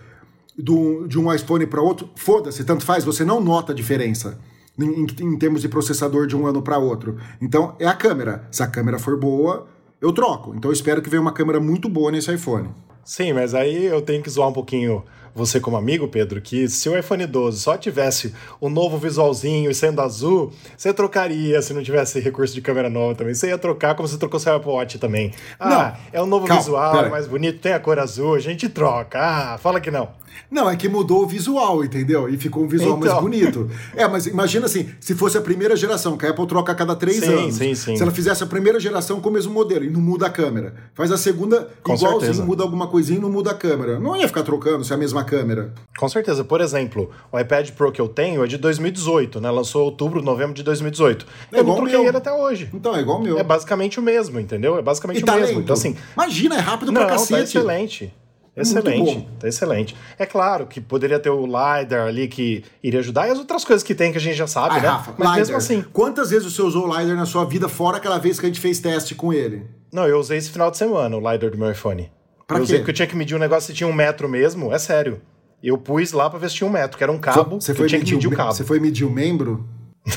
do, de um iPhone para outro, foda-se, tanto faz, você não nota a diferença. Em, em termos de processador de um ano para outro. Então, é a câmera. Se a câmera for boa, eu troco. Então, eu espero que venha uma câmera muito boa nesse iPhone.
Sim, mas aí eu tenho que zoar um pouquinho você como amigo, Pedro, que se o iPhone 12 só tivesse o novo visualzinho e sendo azul, você trocaria se não tivesse recurso de câmera nova também. Você ia trocar como você trocou seu Apple Watch também. Ah, não, é um novo calma, visual, é mais bonito, tem a cor azul, a gente troca. Ah, fala que não.
Não, é que mudou o visual, entendeu? E ficou um visual então. mais bonito. É, mas imagina assim, se fosse a primeira geração, que a Apple troca a cada três
sim,
anos.
Sim, sim.
Se ela fizesse a primeira geração com o mesmo modelo e não muda a câmera. Faz a segunda com igualzinho, certeza. muda alguma coisinha e não muda a câmera. Não ia ficar trocando se é a mesma câmera.
Com certeza. Por exemplo, o iPad Pro que eu tenho é de 2018, né? Lançou outubro, novembro de 2018. É eu não troquei ele até hoje.
Então, é igual o meu.
É basicamente o mesmo, entendeu? É basicamente e o tá mesmo. Lento. Então, assim.
Imagina, é rápido pra não, tá cacete.
Tá excelente. Excelente, tá excelente. É claro que poderia ter o LiDAR ali que iria ajudar e as outras coisas que tem que a gente já sabe, ah, né? Rafa,
Mas LiDAR. mesmo assim. Quantas vezes você usou o LiDAR na sua vida, fora aquela vez que a gente fez teste com ele?
Não, eu usei esse final de semana o LiDAR do meu iPhone. Pra eu quê? porque eu tinha que medir um negócio se tinha um metro mesmo, é sério. Eu pus lá pra ver se tinha um metro, que era um cabo,
você foi
tinha que medir o cabo.
Você foi medir o membro?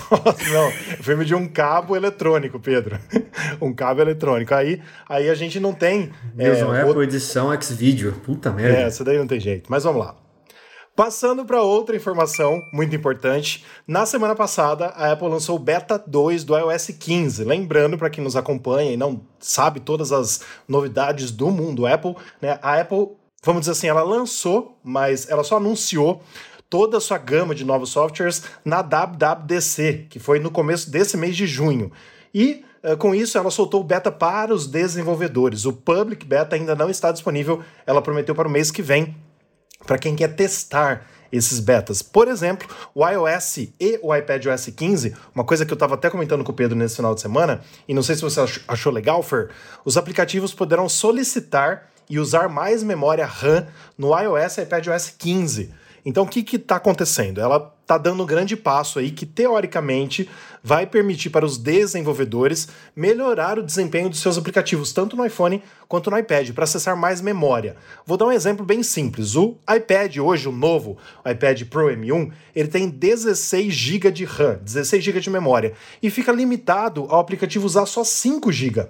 Nossa, não, eu fui medir um cabo eletrônico, Pedro. um cabo eletrônico. Aí, aí a gente não tem.
Mesmo é, Apple edição X-Video. Puta merda.
É, essa daí não tem jeito. Mas vamos lá. Passando para outra informação muito importante, na semana passada a Apple lançou o Beta 2 do iOS 15. Lembrando para quem nos acompanha e não sabe todas as novidades do mundo Apple, né? A Apple, vamos dizer assim, ela lançou, mas ela só anunciou toda a sua gama de novos softwares na WWDC, que foi no começo desse mês de junho. E uh, com isso ela soltou o beta para os desenvolvedores. O public beta ainda não está disponível, ela prometeu para o mês que vem, para quem quer testar esses betas. Por exemplo, o iOS e o iPadOS 15, uma coisa que eu estava até comentando com o Pedro nesse final de semana, e não sei se você achou legal, Fer, os aplicativos poderão solicitar e usar mais memória RAM no iOS e iPadOS 15. Então, o que está acontecendo? Ela está dando um grande passo aí que, teoricamente, vai permitir para os desenvolvedores melhorar o desempenho dos seus aplicativos, tanto no iPhone quanto no iPad, para acessar mais memória. Vou dar um exemplo bem simples. O iPad hoje, o novo o iPad Pro M1, ele tem 16 GB de RAM, 16 GB de memória, e fica limitado ao aplicativo usar só 5 GB.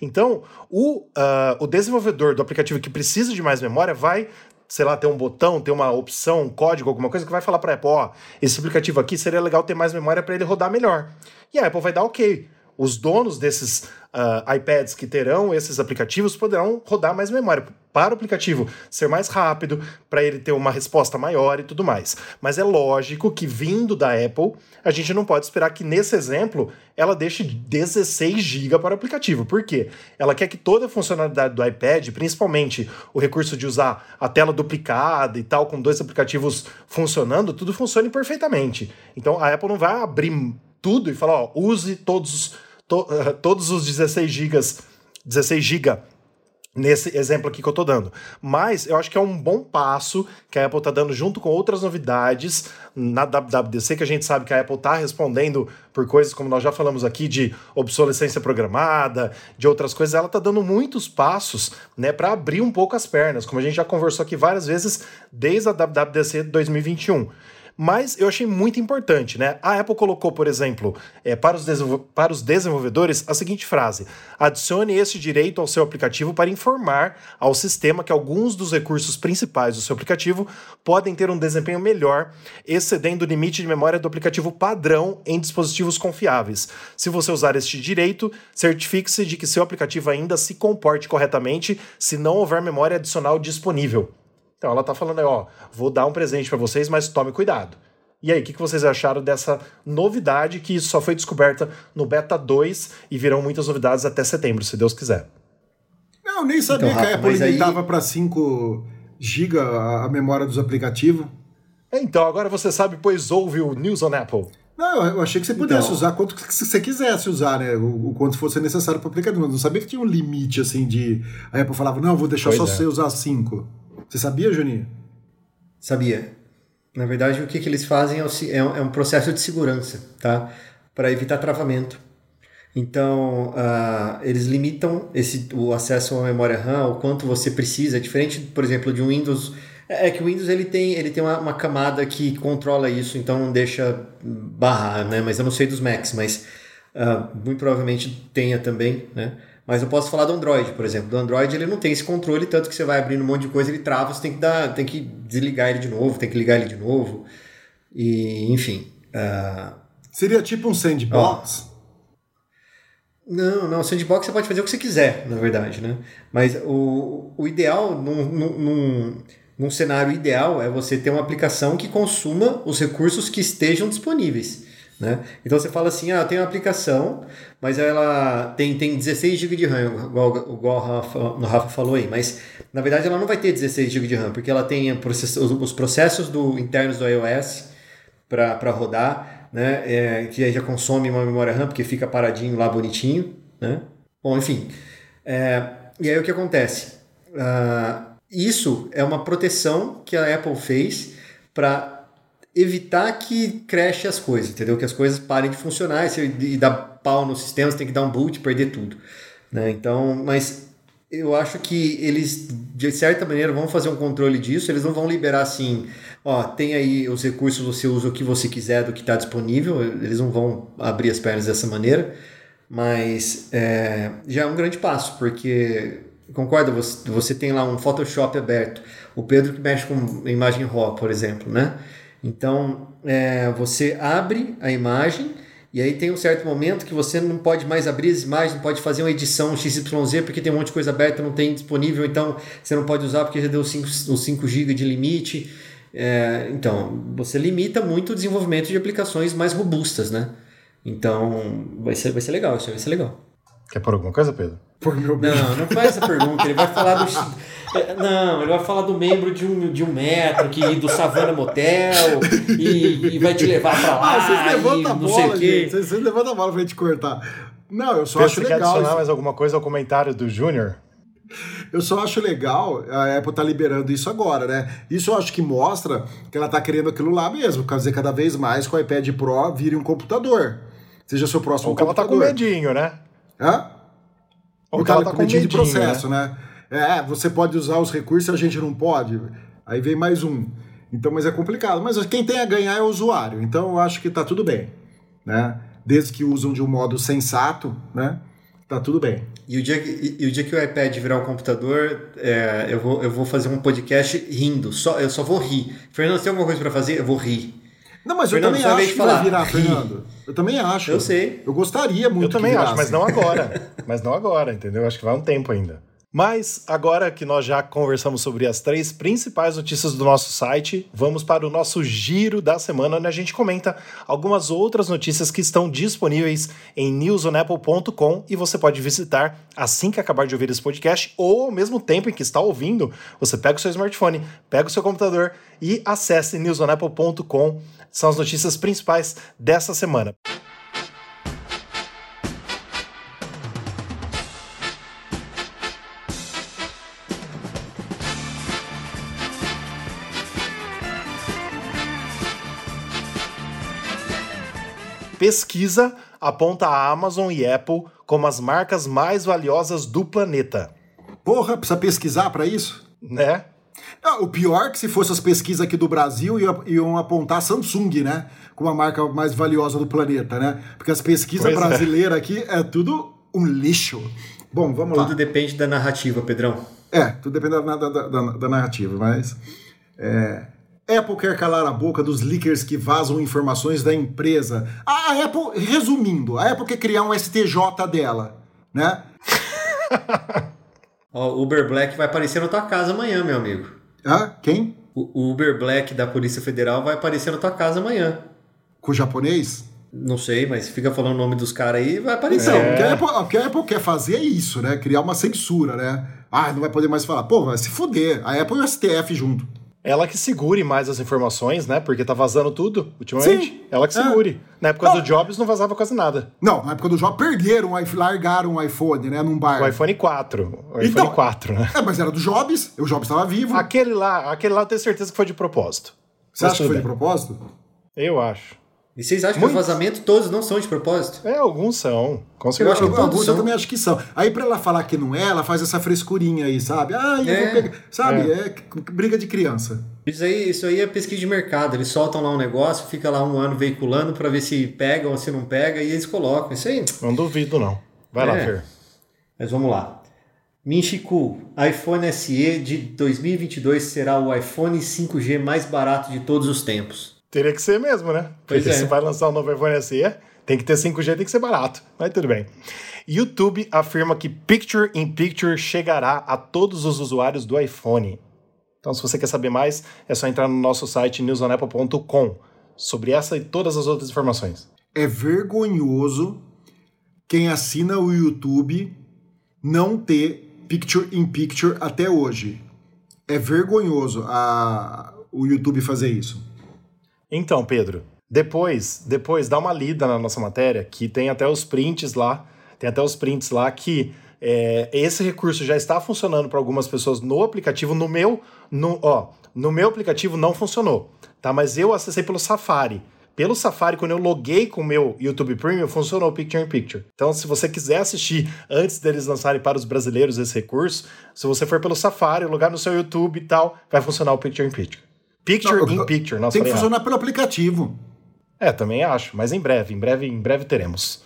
Então, o, uh, o desenvolvedor do aplicativo que precisa de mais memória vai sei lá, ter um botão, ter uma opção, um código, alguma coisa que vai falar para a Apple, ó, esse aplicativo aqui seria legal ter mais memória para ele rodar melhor. E a Apple vai dar ok. Os donos desses uh, iPads que terão esses aplicativos poderão rodar mais memória para o aplicativo ser mais rápido, para ele ter uma resposta maior e tudo mais. Mas é lógico que vindo da Apple, a gente não pode esperar que nesse exemplo ela deixe 16 GB para o aplicativo. Por quê? Ela quer que toda a funcionalidade do iPad, principalmente o recurso de usar a tela duplicada e tal, com dois aplicativos funcionando, tudo funcione perfeitamente. Então a Apple não vai abrir tudo e falar, ó, use todos, to, uh, todos os 16 GB 16 GB nesse exemplo aqui que eu tô dando. Mas eu acho que é um bom passo que a Apple tá dando junto com outras novidades na WWDC, que a gente sabe que a Apple tá respondendo por coisas como nós já falamos aqui de obsolescência programada, de outras coisas, ela tá dando muitos passos, né, para abrir um pouco as pernas, como a gente já conversou aqui várias vezes desde a WWDC 2021. Mas eu achei muito importante, né? A Apple colocou, por exemplo, é, para, os para os desenvolvedores a seguinte frase: adicione esse direito ao seu aplicativo para informar ao sistema que alguns dos recursos principais do seu aplicativo podem ter um desempenho melhor, excedendo o limite de memória do aplicativo padrão em dispositivos confiáveis. Se você usar este direito, certifique-se de que seu aplicativo ainda se comporte corretamente se não houver memória adicional disponível. Então ela tá falando aí, ó, vou dar um presente para vocês, mas tome cuidado. E aí, o que, que vocês acharam dessa novidade que só foi descoberta no Beta 2 e virão muitas novidades até setembro, se Deus quiser?
Não, nem sabia então, que a Apple limitava aí... para 5 GB a memória dos aplicativos.
Então, agora você sabe, pois houve o News on Apple.
Não, eu achei que você pudesse então, usar quanto que você quisesse usar, né? O, o quanto fosse necessário para o aplicativo. Mas não sabia que tinha um limite, assim, de... A Apple falava, não, vou deixar pois só é. você usar 5. Você sabia, Juninho?
Sabia. Na verdade, o que, que eles fazem é, é, um, é um processo de segurança, tá? Para evitar travamento. Então, uh, eles limitam esse, o acesso à memória RAM, o quanto você precisa. É diferente, por exemplo, de um Windows. É, é que o Windows ele tem, ele tem uma, uma, camada que controla isso, então não deixa barrar, né? Mas eu não sei dos Macs, mas uh, muito provavelmente tenha também, né? Mas eu posso falar do Android, por exemplo. Do Android ele não tem esse controle, tanto que você vai abrindo um monte de coisa, ele trava, você tem que, dar, tem que desligar ele de novo, tem que ligar ele de novo. E, enfim. Uh...
Seria tipo um sandbox?
Não, não, sandbox você pode fazer o que você quiser, na verdade, né? Mas o, o ideal, num, num, num cenário ideal, é você ter uma aplicação que consuma os recursos que estejam disponíveis. Né? Então você fala assim, ah, tenho uma aplicação, mas ela tem, tem 16 GB de RAM, igual, igual o, Rafa, o Rafa falou aí, mas na verdade ela não vai ter 16 GB de RAM, porque ela tem os processos do, internos do iOS para rodar, né? É, que já consome uma memória RAM, porque fica paradinho lá bonitinho. Né? Bom, enfim. É, e aí o que acontece? Uh, isso é uma proteção que a Apple fez para evitar que cresce as coisas, entendeu? Que as coisas parem de funcionar e, e dar pau no sistema, você tem que dar um boot, perder tudo. Né? Então, mas eu acho que eles, de certa maneira, vão fazer um controle disso, eles não vão liberar assim, ó, tem aí os recursos, você usa o que você quiser do que está disponível, eles não vão abrir as pernas dessa maneira, mas é, já é um grande passo, porque concorda, você, você tem lá um Photoshop aberto, o Pedro que mexe com imagem RAW, por exemplo, né? Então, é, você abre a imagem e aí tem um certo momento que você não pode mais abrir as imagens, não pode fazer uma edição XYZ porque tem um monte de coisa aberta, não tem disponível, então você não pode usar porque já deu 5, os 5 GB de limite. É, então, você limita muito o desenvolvimento de aplicações mais robustas, né? Então, vai ser, vai ser legal, isso vai ser legal.
Quer por alguma coisa, Pedro?
Por meu não, não faz essa pergunta. Ele vai falar do. É, não, ele vai falar do membro de um, de um metro, que, do Savana Motel, e, e vai te levar pra lá. Ah,
vocês levantam a bola, gente. Vocês, vocês levantam a bola pra gente cortar. Não, eu só Pedro, acho
você
legal.
Quer adicionar mais alguma coisa ao comentário do Júnior?
Eu só acho legal a Apple tá liberando isso agora, né? Isso eu acho que mostra que ela tá querendo aquilo lá mesmo, quer dizer, cada vez mais que o iPad Pro vire um computador. Seja seu próximo
Ou
que computador.
ela tá com medinho, né?
Hã?
Ou que ela tá com medinho,
de processo, né? né? É, você pode usar os recursos e a gente não pode. Aí vem mais um. Então, mas é complicado. Mas quem tem a ganhar é o usuário. Então, eu acho que tá tudo bem, né? Desde que usam de um modo sensato, né? Tá tudo bem.
E o dia que, e o, dia que o iPad virar um computador, é, eu, vou, eu vou fazer um podcast rindo. Só, eu só vou rir. Fernando, você tem alguma coisa para fazer? Eu vou rir.
Não, mas Fernando, eu também acho que falar, vai virar, Fernando. Eu também acho.
Eu sei.
Eu gostaria muito
Eu também acho, mas não agora. mas não agora, entendeu? Acho que vai um tempo ainda. Mas agora que nós já conversamos sobre as três principais notícias do nosso site, vamos para o nosso giro da semana, onde a gente comenta algumas outras notícias que estão disponíveis em newsonapple.com e você pode visitar assim que acabar de ouvir esse podcast ou ao mesmo tempo em que está ouvindo, você pega o seu smartphone, pega o seu computador e acesse newsonapple.com. São as notícias principais dessa semana. Pesquisa aponta a Amazon e Apple como as marcas mais valiosas do planeta.
Porra, precisa pesquisar para isso?
Né?
o pior é que se fosse as pesquisas aqui do Brasil, iam apontar a Samsung, né? Como a marca mais valiosa do planeta, né? Porque as pesquisas é. brasileiras é. aqui é tudo um lixo. Bom, vamos
tudo
lá.
Tudo depende da narrativa, Pedrão.
É, tudo depende da, da, da, da narrativa, mas. É, Apple quer calar a boca dos leakers que vazam informações da empresa. A Apple, resumindo, a Apple quer criar um STJ dela, né?
O Uber Black vai aparecer na tua casa amanhã, meu amigo.
Ah, quem?
O Uber Black da Polícia Federal vai aparecer na tua casa amanhã.
Com o japonês?
Não sei, mas fica falando o nome dos caras aí vai aparecer.
Então, é. o, que a Apple, o que a Apple quer fazer é isso, né? Criar uma censura, né? Ah, não vai poder mais falar. Pô, vai se fuder. A Apple e o STF junto.
Ela que segure mais as informações, né? Porque tá vazando tudo ultimamente. Sim. Ela que segure. É. Na época não. do Jobs não vazava quase nada.
Não, na época do Jobs perderam, largaram o iPhone, né? Num bar.
O iPhone 4. O então, iPhone 4, né?
É, mas era do Jobs, o Jobs estava vivo.
Aquele lá, aquele lá eu tenho certeza que foi de propósito.
Você mas acha que foi bem. de propósito?
Eu acho.
E vocês acham Muito. que os vazamentos todos não são de propósito?
É, alguns são.
Com certeza. Eu acho que alguns eu também acho que são. Aí pra ela falar que não é, ela faz essa frescurinha aí, sabe? Ah, eu é. vou pegar. Sabe? É. é. briga de criança.
Isso aí, isso aí é pesquisa de mercado. Eles soltam lá um negócio, fica lá um ano veiculando para ver se pega ou se não pega, e eles colocam. Isso aí.
Não duvido, não. Vai é. lá, Fer.
Mas vamos lá. Minchiku, iPhone SE de 2022 será o iPhone 5G mais barato de todos os tempos.
Teria que ser mesmo, né?
Pois
Porque
é.
se vai lançar um novo iPhone SE, tem que ter 5G, tem que ser barato. Mas tudo bem. YouTube afirma que Picture in Picture chegará a todos os usuários do iPhone. Então, se você quer saber mais, é só entrar no nosso site newsonapple.com sobre essa e todas as outras informações.
É vergonhoso quem assina o YouTube não ter Picture in Picture até hoje. É vergonhoso a, o YouTube fazer isso.
Então, Pedro, depois, depois dá uma lida na nossa matéria, que tem até os prints lá, tem até os prints lá que é, esse recurso já está funcionando para algumas pessoas no aplicativo. No meu, no, ó, no meu aplicativo não funcionou, tá? Mas eu acessei pelo Safari. Pelo Safari, quando eu loguei com o meu YouTube Premium, funcionou o Picture in Picture. Então, se você quiser assistir antes deles lançarem para os brasileiros esse recurso, se você for pelo Safari, logar no seu YouTube e tal, vai funcionar o Picture in Picture. Picture
Não,
in Picture, nossa,
Tem que funcionar pelo aplicativo.
É, também acho, mas em breve, em breve, em breve teremos.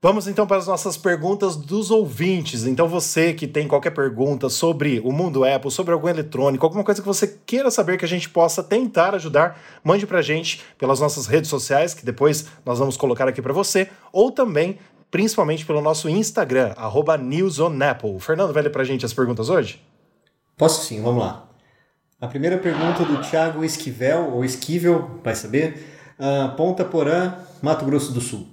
Vamos então para as nossas perguntas dos ouvintes. Então você que tem qualquer pergunta sobre o mundo Apple, sobre algum eletrônico, alguma coisa que você queira saber que a gente possa tentar ajudar, mande pra gente pelas nossas redes sociais, que depois nós vamos colocar aqui para você, ou também, principalmente pelo nosso Instagram, arroba newsonapple. Fernando vai ler pra gente as perguntas hoje?
Posso sim, vamos lá. A primeira pergunta do Thiago Esquivel, ou Esquivel, vai saber. Ah, Ponta Porã, Mato Grosso do Sul.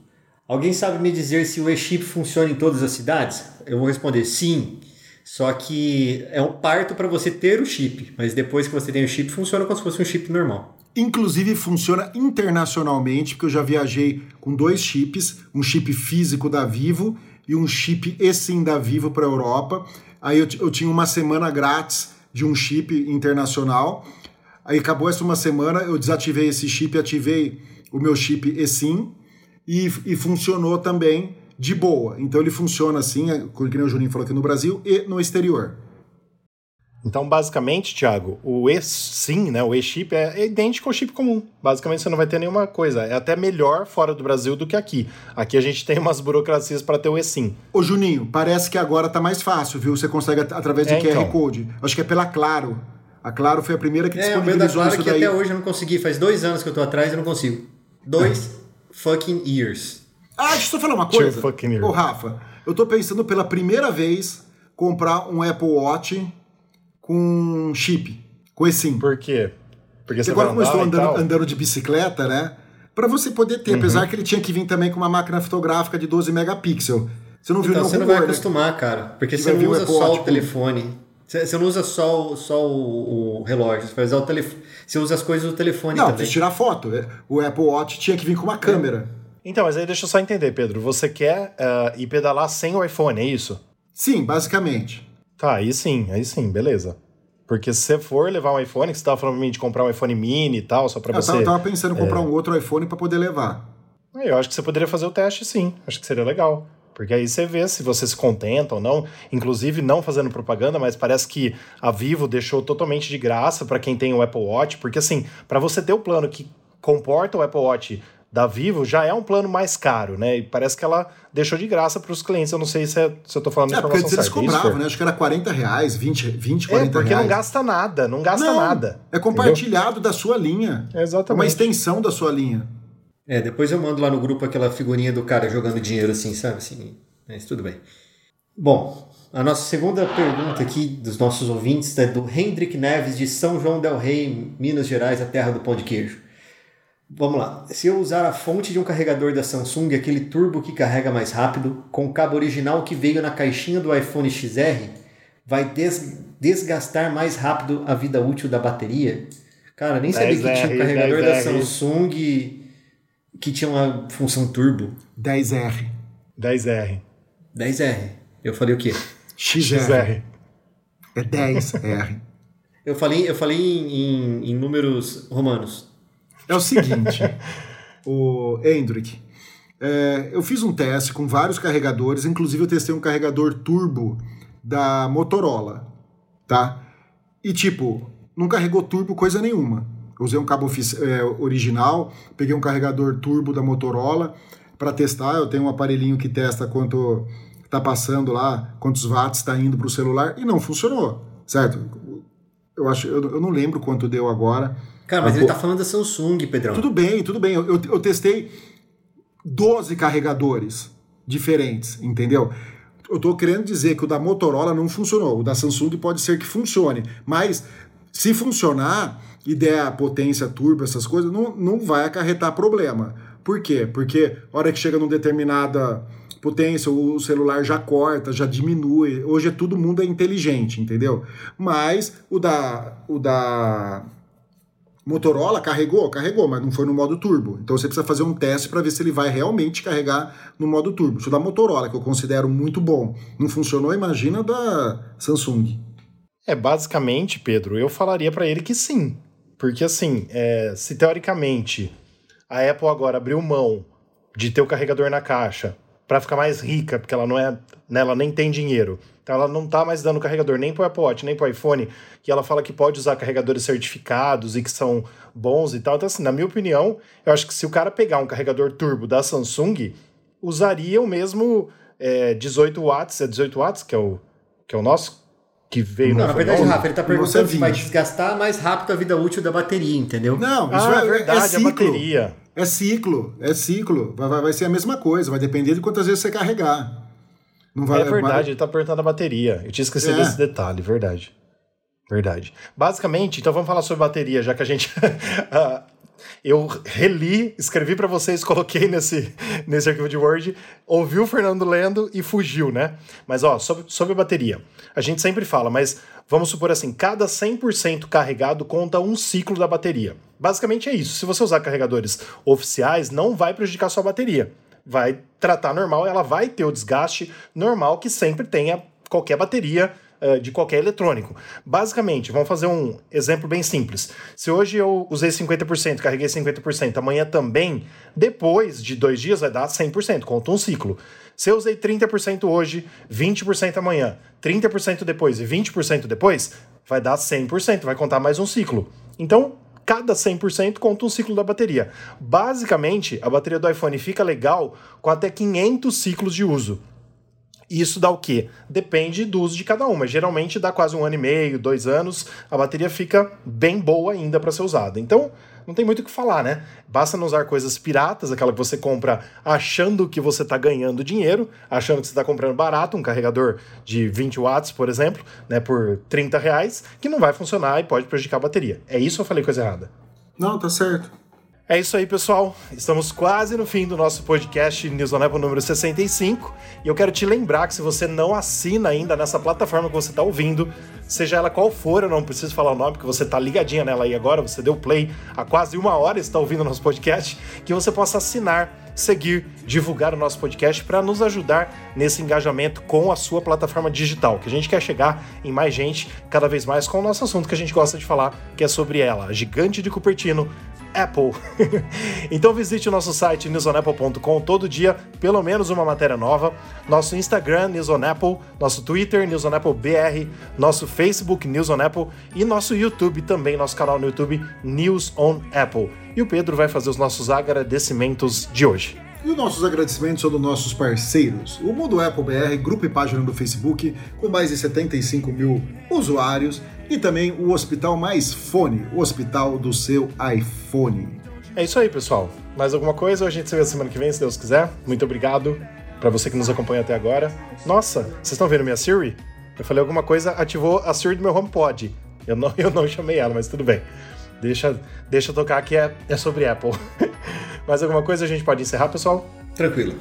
Alguém sabe me dizer se o eChip funciona em todas as cidades? Eu vou responder sim. Só que é um parto para você ter o chip, mas depois que você tem o chip, funciona como se fosse um chip normal.
Inclusive funciona internacionalmente, porque eu já viajei com dois chips, um chip físico da Vivo e um chip eSIM da Vivo para a Europa. Aí eu, eu tinha uma semana grátis de um chip internacional. Aí acabou essa uma semana, eu desativei esse chip, ativei o meu chip eSIM e, e funcionou também de boa. Então ele funciona assim, é, como o Juninho falou aqui no Brasil, e no exterior.
Então, basicamente, Thiago, o eSIM, né, o eChip é idêntico ao chip comum. Basicamente, você não vai ter nenhuma coisa. É até melhor fora do Brasil do que aqui. Aqui a gente tem umas burocracias para ter o eSIM.
Ô Juninho, parece que agora tá mais fácil, viu? Você consegue at- através de
É,
QR
então.
Code. Acho que é pela Claro. A Claro foi a primeira que
É, o meu da
disponibilizou
Claro
isso
que
daí.
até hoje eu não consegui. Faz dois anos que eu tô atrás e eu não consigo. Dois fucking years.
Ah, deixa eu só falar uma
Two
coisa.
fucking years.
Ô Rafa, eu tô pensando pela primeira vez comprar um Apple Watch com chip, com eSIM.
Por quê? Porque você
Porque agora
vai
como eu estou
andar e
andando, andando de bicicleta, né? Pra você poder
Uhum.
ter, apesar que ele tinha que vir também com uma máquina fotográfica de 12 megapixels. Você não viu
Então você não vai
né?
acostumar, cara. Porque
Que
você não
o
usa
Apple
só
Watch
o telefone. Você você não usa só, o- só o, o relógio. Você vai usar o telefone. Você usa as coisas do telefone
Não,
também.
precisa tirar foto. O Apple Watch tinha que vir com uma câmera.
Então, mas aí deixa eu só entender, Pedro. Você quer ah, ir pedalar sem o iPhone, é isso?
Sim, basicamente.
Tá, aí sim, aí sim, beleza. Porque se você for levar um iPhone, que você tava falando pra mim de comprar um iPhone mini e tal, só pra
Eu
você.
tava, tava pensando em
É.
comprar um outro iPhone pra poder levar.
Aí Eu acho que você poderia fazer o teste sim. Acho que seria legal. Porque aí você vê se você se contenta ou não. Inclusive, não fazendo propaganda, mas parece que a Vivo deixou totalmente de graça para quem tem o Apple Watch. Porque, assim, para você ter o plano que comporta o Apple Watch da Vivo, já é um plano mais caro, né? E parece que ela deixou de graça para os clientes. Eu não sei se, é- se eu tô falando a
É, porque
informação
eles
certa. é isso,
cobravam,
Fer?
né? Acho que era 40 reais, 20, 20
É,
40
porque
reais.
não gasta nada, não gasta
Não,
nada.
É compartilhado da sua linha. É
Exatamente.
uma extensão da sua linha.
É, depois eu mando lá no grupo aquela figurinha do cara jogando dinheiro assim, sabe? Assim, mas tudo bem. Bom, a nossa segunda pergunta aqui dos nossos ouvintes é do Hendrik Neves de São João del Rei, Minas Gerais, a terra do pão de queijo. Vamos lá. Se eu usar a fonte de um carregador da Samsung, aquele turbo que carrega mais rápido, com o cabo original que veio na caixinha do iPhone XR, vai des- desgastar mais rápido a vida útil da bateria? Cara, nem sabia que
10R,
tinha um carregador da
10R.
Samsung que tinha uma função turbo.
10R.
10R.
10R. Eu falei o quê?
XR.
XR.
É 10R.
Eu falei, eu falei em, em- em números romanos.
É o seguinte, o Hendrik, é, eu fiz um teste com vários carregadores, inclusive eu testei um carregador turbo da Motorola, tá? E tipo, não carregou turbo coisa nenhuma. Eu usei um cabo é, original, peguei um carregador turbo da Motorola para testar. Eu tenho um aparelhinho que testa quanto tá passando lá, quantos watts está indo para o celular, e não funcionou, certo? Eu acho, eu, eu não lembro quanto deu agora.
Cara, mas, ele tá falando da Samsung, Pedrão.
Tudo bem, tudo bem. Eu, eu, eu testei 12 carregadores diferentes, entendeu? Eu estou querendo dizer que o da Motorola não funcionou, o da Samsung pode ser que funcione, mas se funcionar e der a potência turbo, essas coisas, não, não vai acarretar problema. Por quê? Porque a hora que chega numa determinada potência, o celular já corta, já diminui. Hoje é todo mundo é inteligente, entendeu? Mas o da, o da Motorola carregou, carregou, mas não foi no modo turbo. Então você precisa fazer um teste para ver se ele vai realmente carregar no modo turbo. Isso da Motorola, que eu considero muito bom, não funcionou, imagina da Samsung.
É, basicamente, Pedro, eu falaria para ele que sim. Porque assim, é, se teoricamente a Apple agora abriu mão de ter o carregador na caixa para ficar mais rica, porque ela não é, né, ela nem tem dinheiro. Então ela não tá mais dando carregador nem para o Apple Watch, nem para o iPhone, e ela fala que pode usar carregadores certificados e que são bons e tal. Então assim, na minha opinião, eu acho que se o cara pegar um carregador turbo da Samsung, usaria o mesmo é, 18 watts, é 18 watts que é o que é o nosso que veio
não, na verdade, Rafa, ele tá perguntando se vai desgastar mais rápido a vida útil da bateria, entendeu?
Não, isso ah, é, é verdade, é a bateria. É ciclo, é ciclo. Vai, vai ser a mesma coisa, vai depender de quantas vezes você carregar.
Não vai, é verdade, ele tá apertando a bateria. Eu tinha esquecido é. desse detalhe, verdade. Verdade. Basicamente, então vamos falar sobre bateria, já que a gente. Ah, eu reli, escrevi para vocês, coloquei nesse, nesse arquivo de Word, ouvi o Fernando lendo e fugiu, né? Mas ó, sobre, sobre a bateria. A gente sempre fala, mas vamos supor assim, cada 100% carregado conta um ciclo da bateria. Basicamente é isso. Se você usar carregadores oficiais, não vai prejudicar sua bateria. Vai tratar normal, ela vai ter o desgaste normal que sempre tenha qualquer bateria uh, de qualquer eletrônico. Basicamente, vamos fazer um exemplo bem simples. Se hoje eu usei 50%, carreguei 50%, amanhã também, depois de dois dias vai dar 100%, conta um ciclo. Se eu usei 30% hoje, 20% amanhã, 30% depois e 20% depois, vai dar 100%, vai contar mais um ciclo. Então, cada 100% conta um ciclo da bateria. Basicamente, a bateria do iPhone fica legal com até 500 ciclos de uso. Isso dá o quê? Depende do uso de cada uma. Geralmente dá quase um ano e meio, dois anos, a bateria fica bem boa ainda para ser usada. Então, não tem muito o que falar, né? Basta não usar coisas piratas, aquela que você compra achando que você está ganhando dinheiro, achando que você está comprando barato, um carregador de 20 watts, por exemplo, né, por 30 reais, que não vai funcionar e pode prejudicar a bateria. É isso ou eu falei coisa errada?
Não, tá certo.
É isso aí, pessoal. Estamos quase no fim do nosso podcast News on Apple número 65. E eu quero te lembrar que se você não assina ainda nessa plataforma que você está ouvindo, seja ela qual for, eu não preciso falar o nome, porque você está ligadinha nela aí agora, você deu play há quase uma hora está ouvindo o nosso podcast, que você possa assinar, seguir, divulgar o nosso podcast para nos ajudar nesse engajamento com a sua plataforma digital, que a gente quer chegar em mais gente, cada vez mais com o nosso assunto que a gente gosta de falar, que é sobre ela, a gigante de Cupertino, Apple. então visite o nosso site newsonapple.com todo dia, pelo menos uma matéria nova. Nosso Instagram, News on Apple, nosso Twitter, News on Apple BR, nosso Facebook, News on Apple e nosso YouTube também, nosso canal no YouTube, News on Apple. E o Pedro vai fazer os nossos agradecimentos de hoje.
E os nossos agradecimentos são dos nossos parceiros, o Mundo Apple BR, grupo e página do Facebook, com mais de 75 mil usuários, e também o Hospital Mais Fone, o hospital do seu iPhone.
É isso aí, pessoal. Mais alguma coisa? A gente se vê semana que vem, se Deus quiser. Muito obrigado para você que nos acompanha até agora. Nossa, vocês estão vendo minha Siri? Eu falei alguma coisa, ativou a Siri do meu HomePod. Eu não, eu não chamei ela, mas tudo bem. Deixa, deixa eu tocar que é, é sobre Apple. Mais alguma coisa a gente pode encerrar, pessoal?
Tranquilo.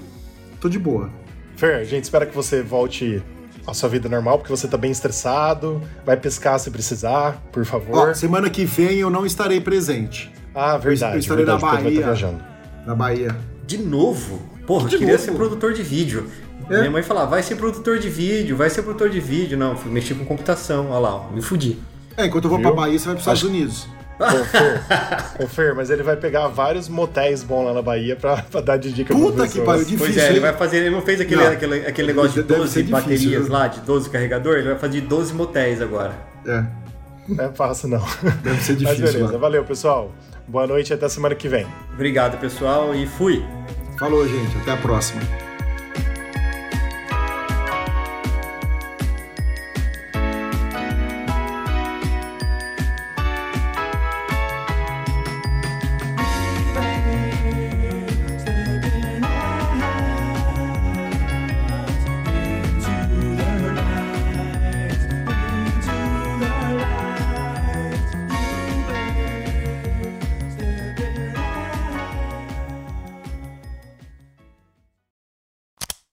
Tô de boa.
Fer, a gente espera que você volte à sua vida normal, porque você tá bem estressado. Vai pescar se precisar, por favor. Ó,
semana que vem eu não estarei presente.
Ah, verdade.
Eu estarei
verdade,
na Bahia. Na Bahia.
De novo? Porra, de eu queria novo? ser produtor de vídeo. É? Minha mãe falava, vai ser produtor de vídeo, vai ser produtor de vídeo. Não, fui mexer com computação, olha lá, me fudi.
É, enquanto eu vou Viu? pra Bahia, você vai pros Estados Unidos.
Ô, Fer, mas ele vai pegar vários motéis bons lá na Bahia pra, pra dar de dica
Puta que pariu, difícil.
Pois é, ele vai fazer, ele não fez aquele, não. aquele, aquele negócio de 12 baterias lá, de 12 carregadores, ele vai fazer 12 motéis agora.
É.
É fácil não.
Deve ser difícil.
Mas beleza, lá. valeu, pessoal. Boa noite e até semana que vem.
Obrigado, pessoal, e fui.
Falou, gente. Até a próxima.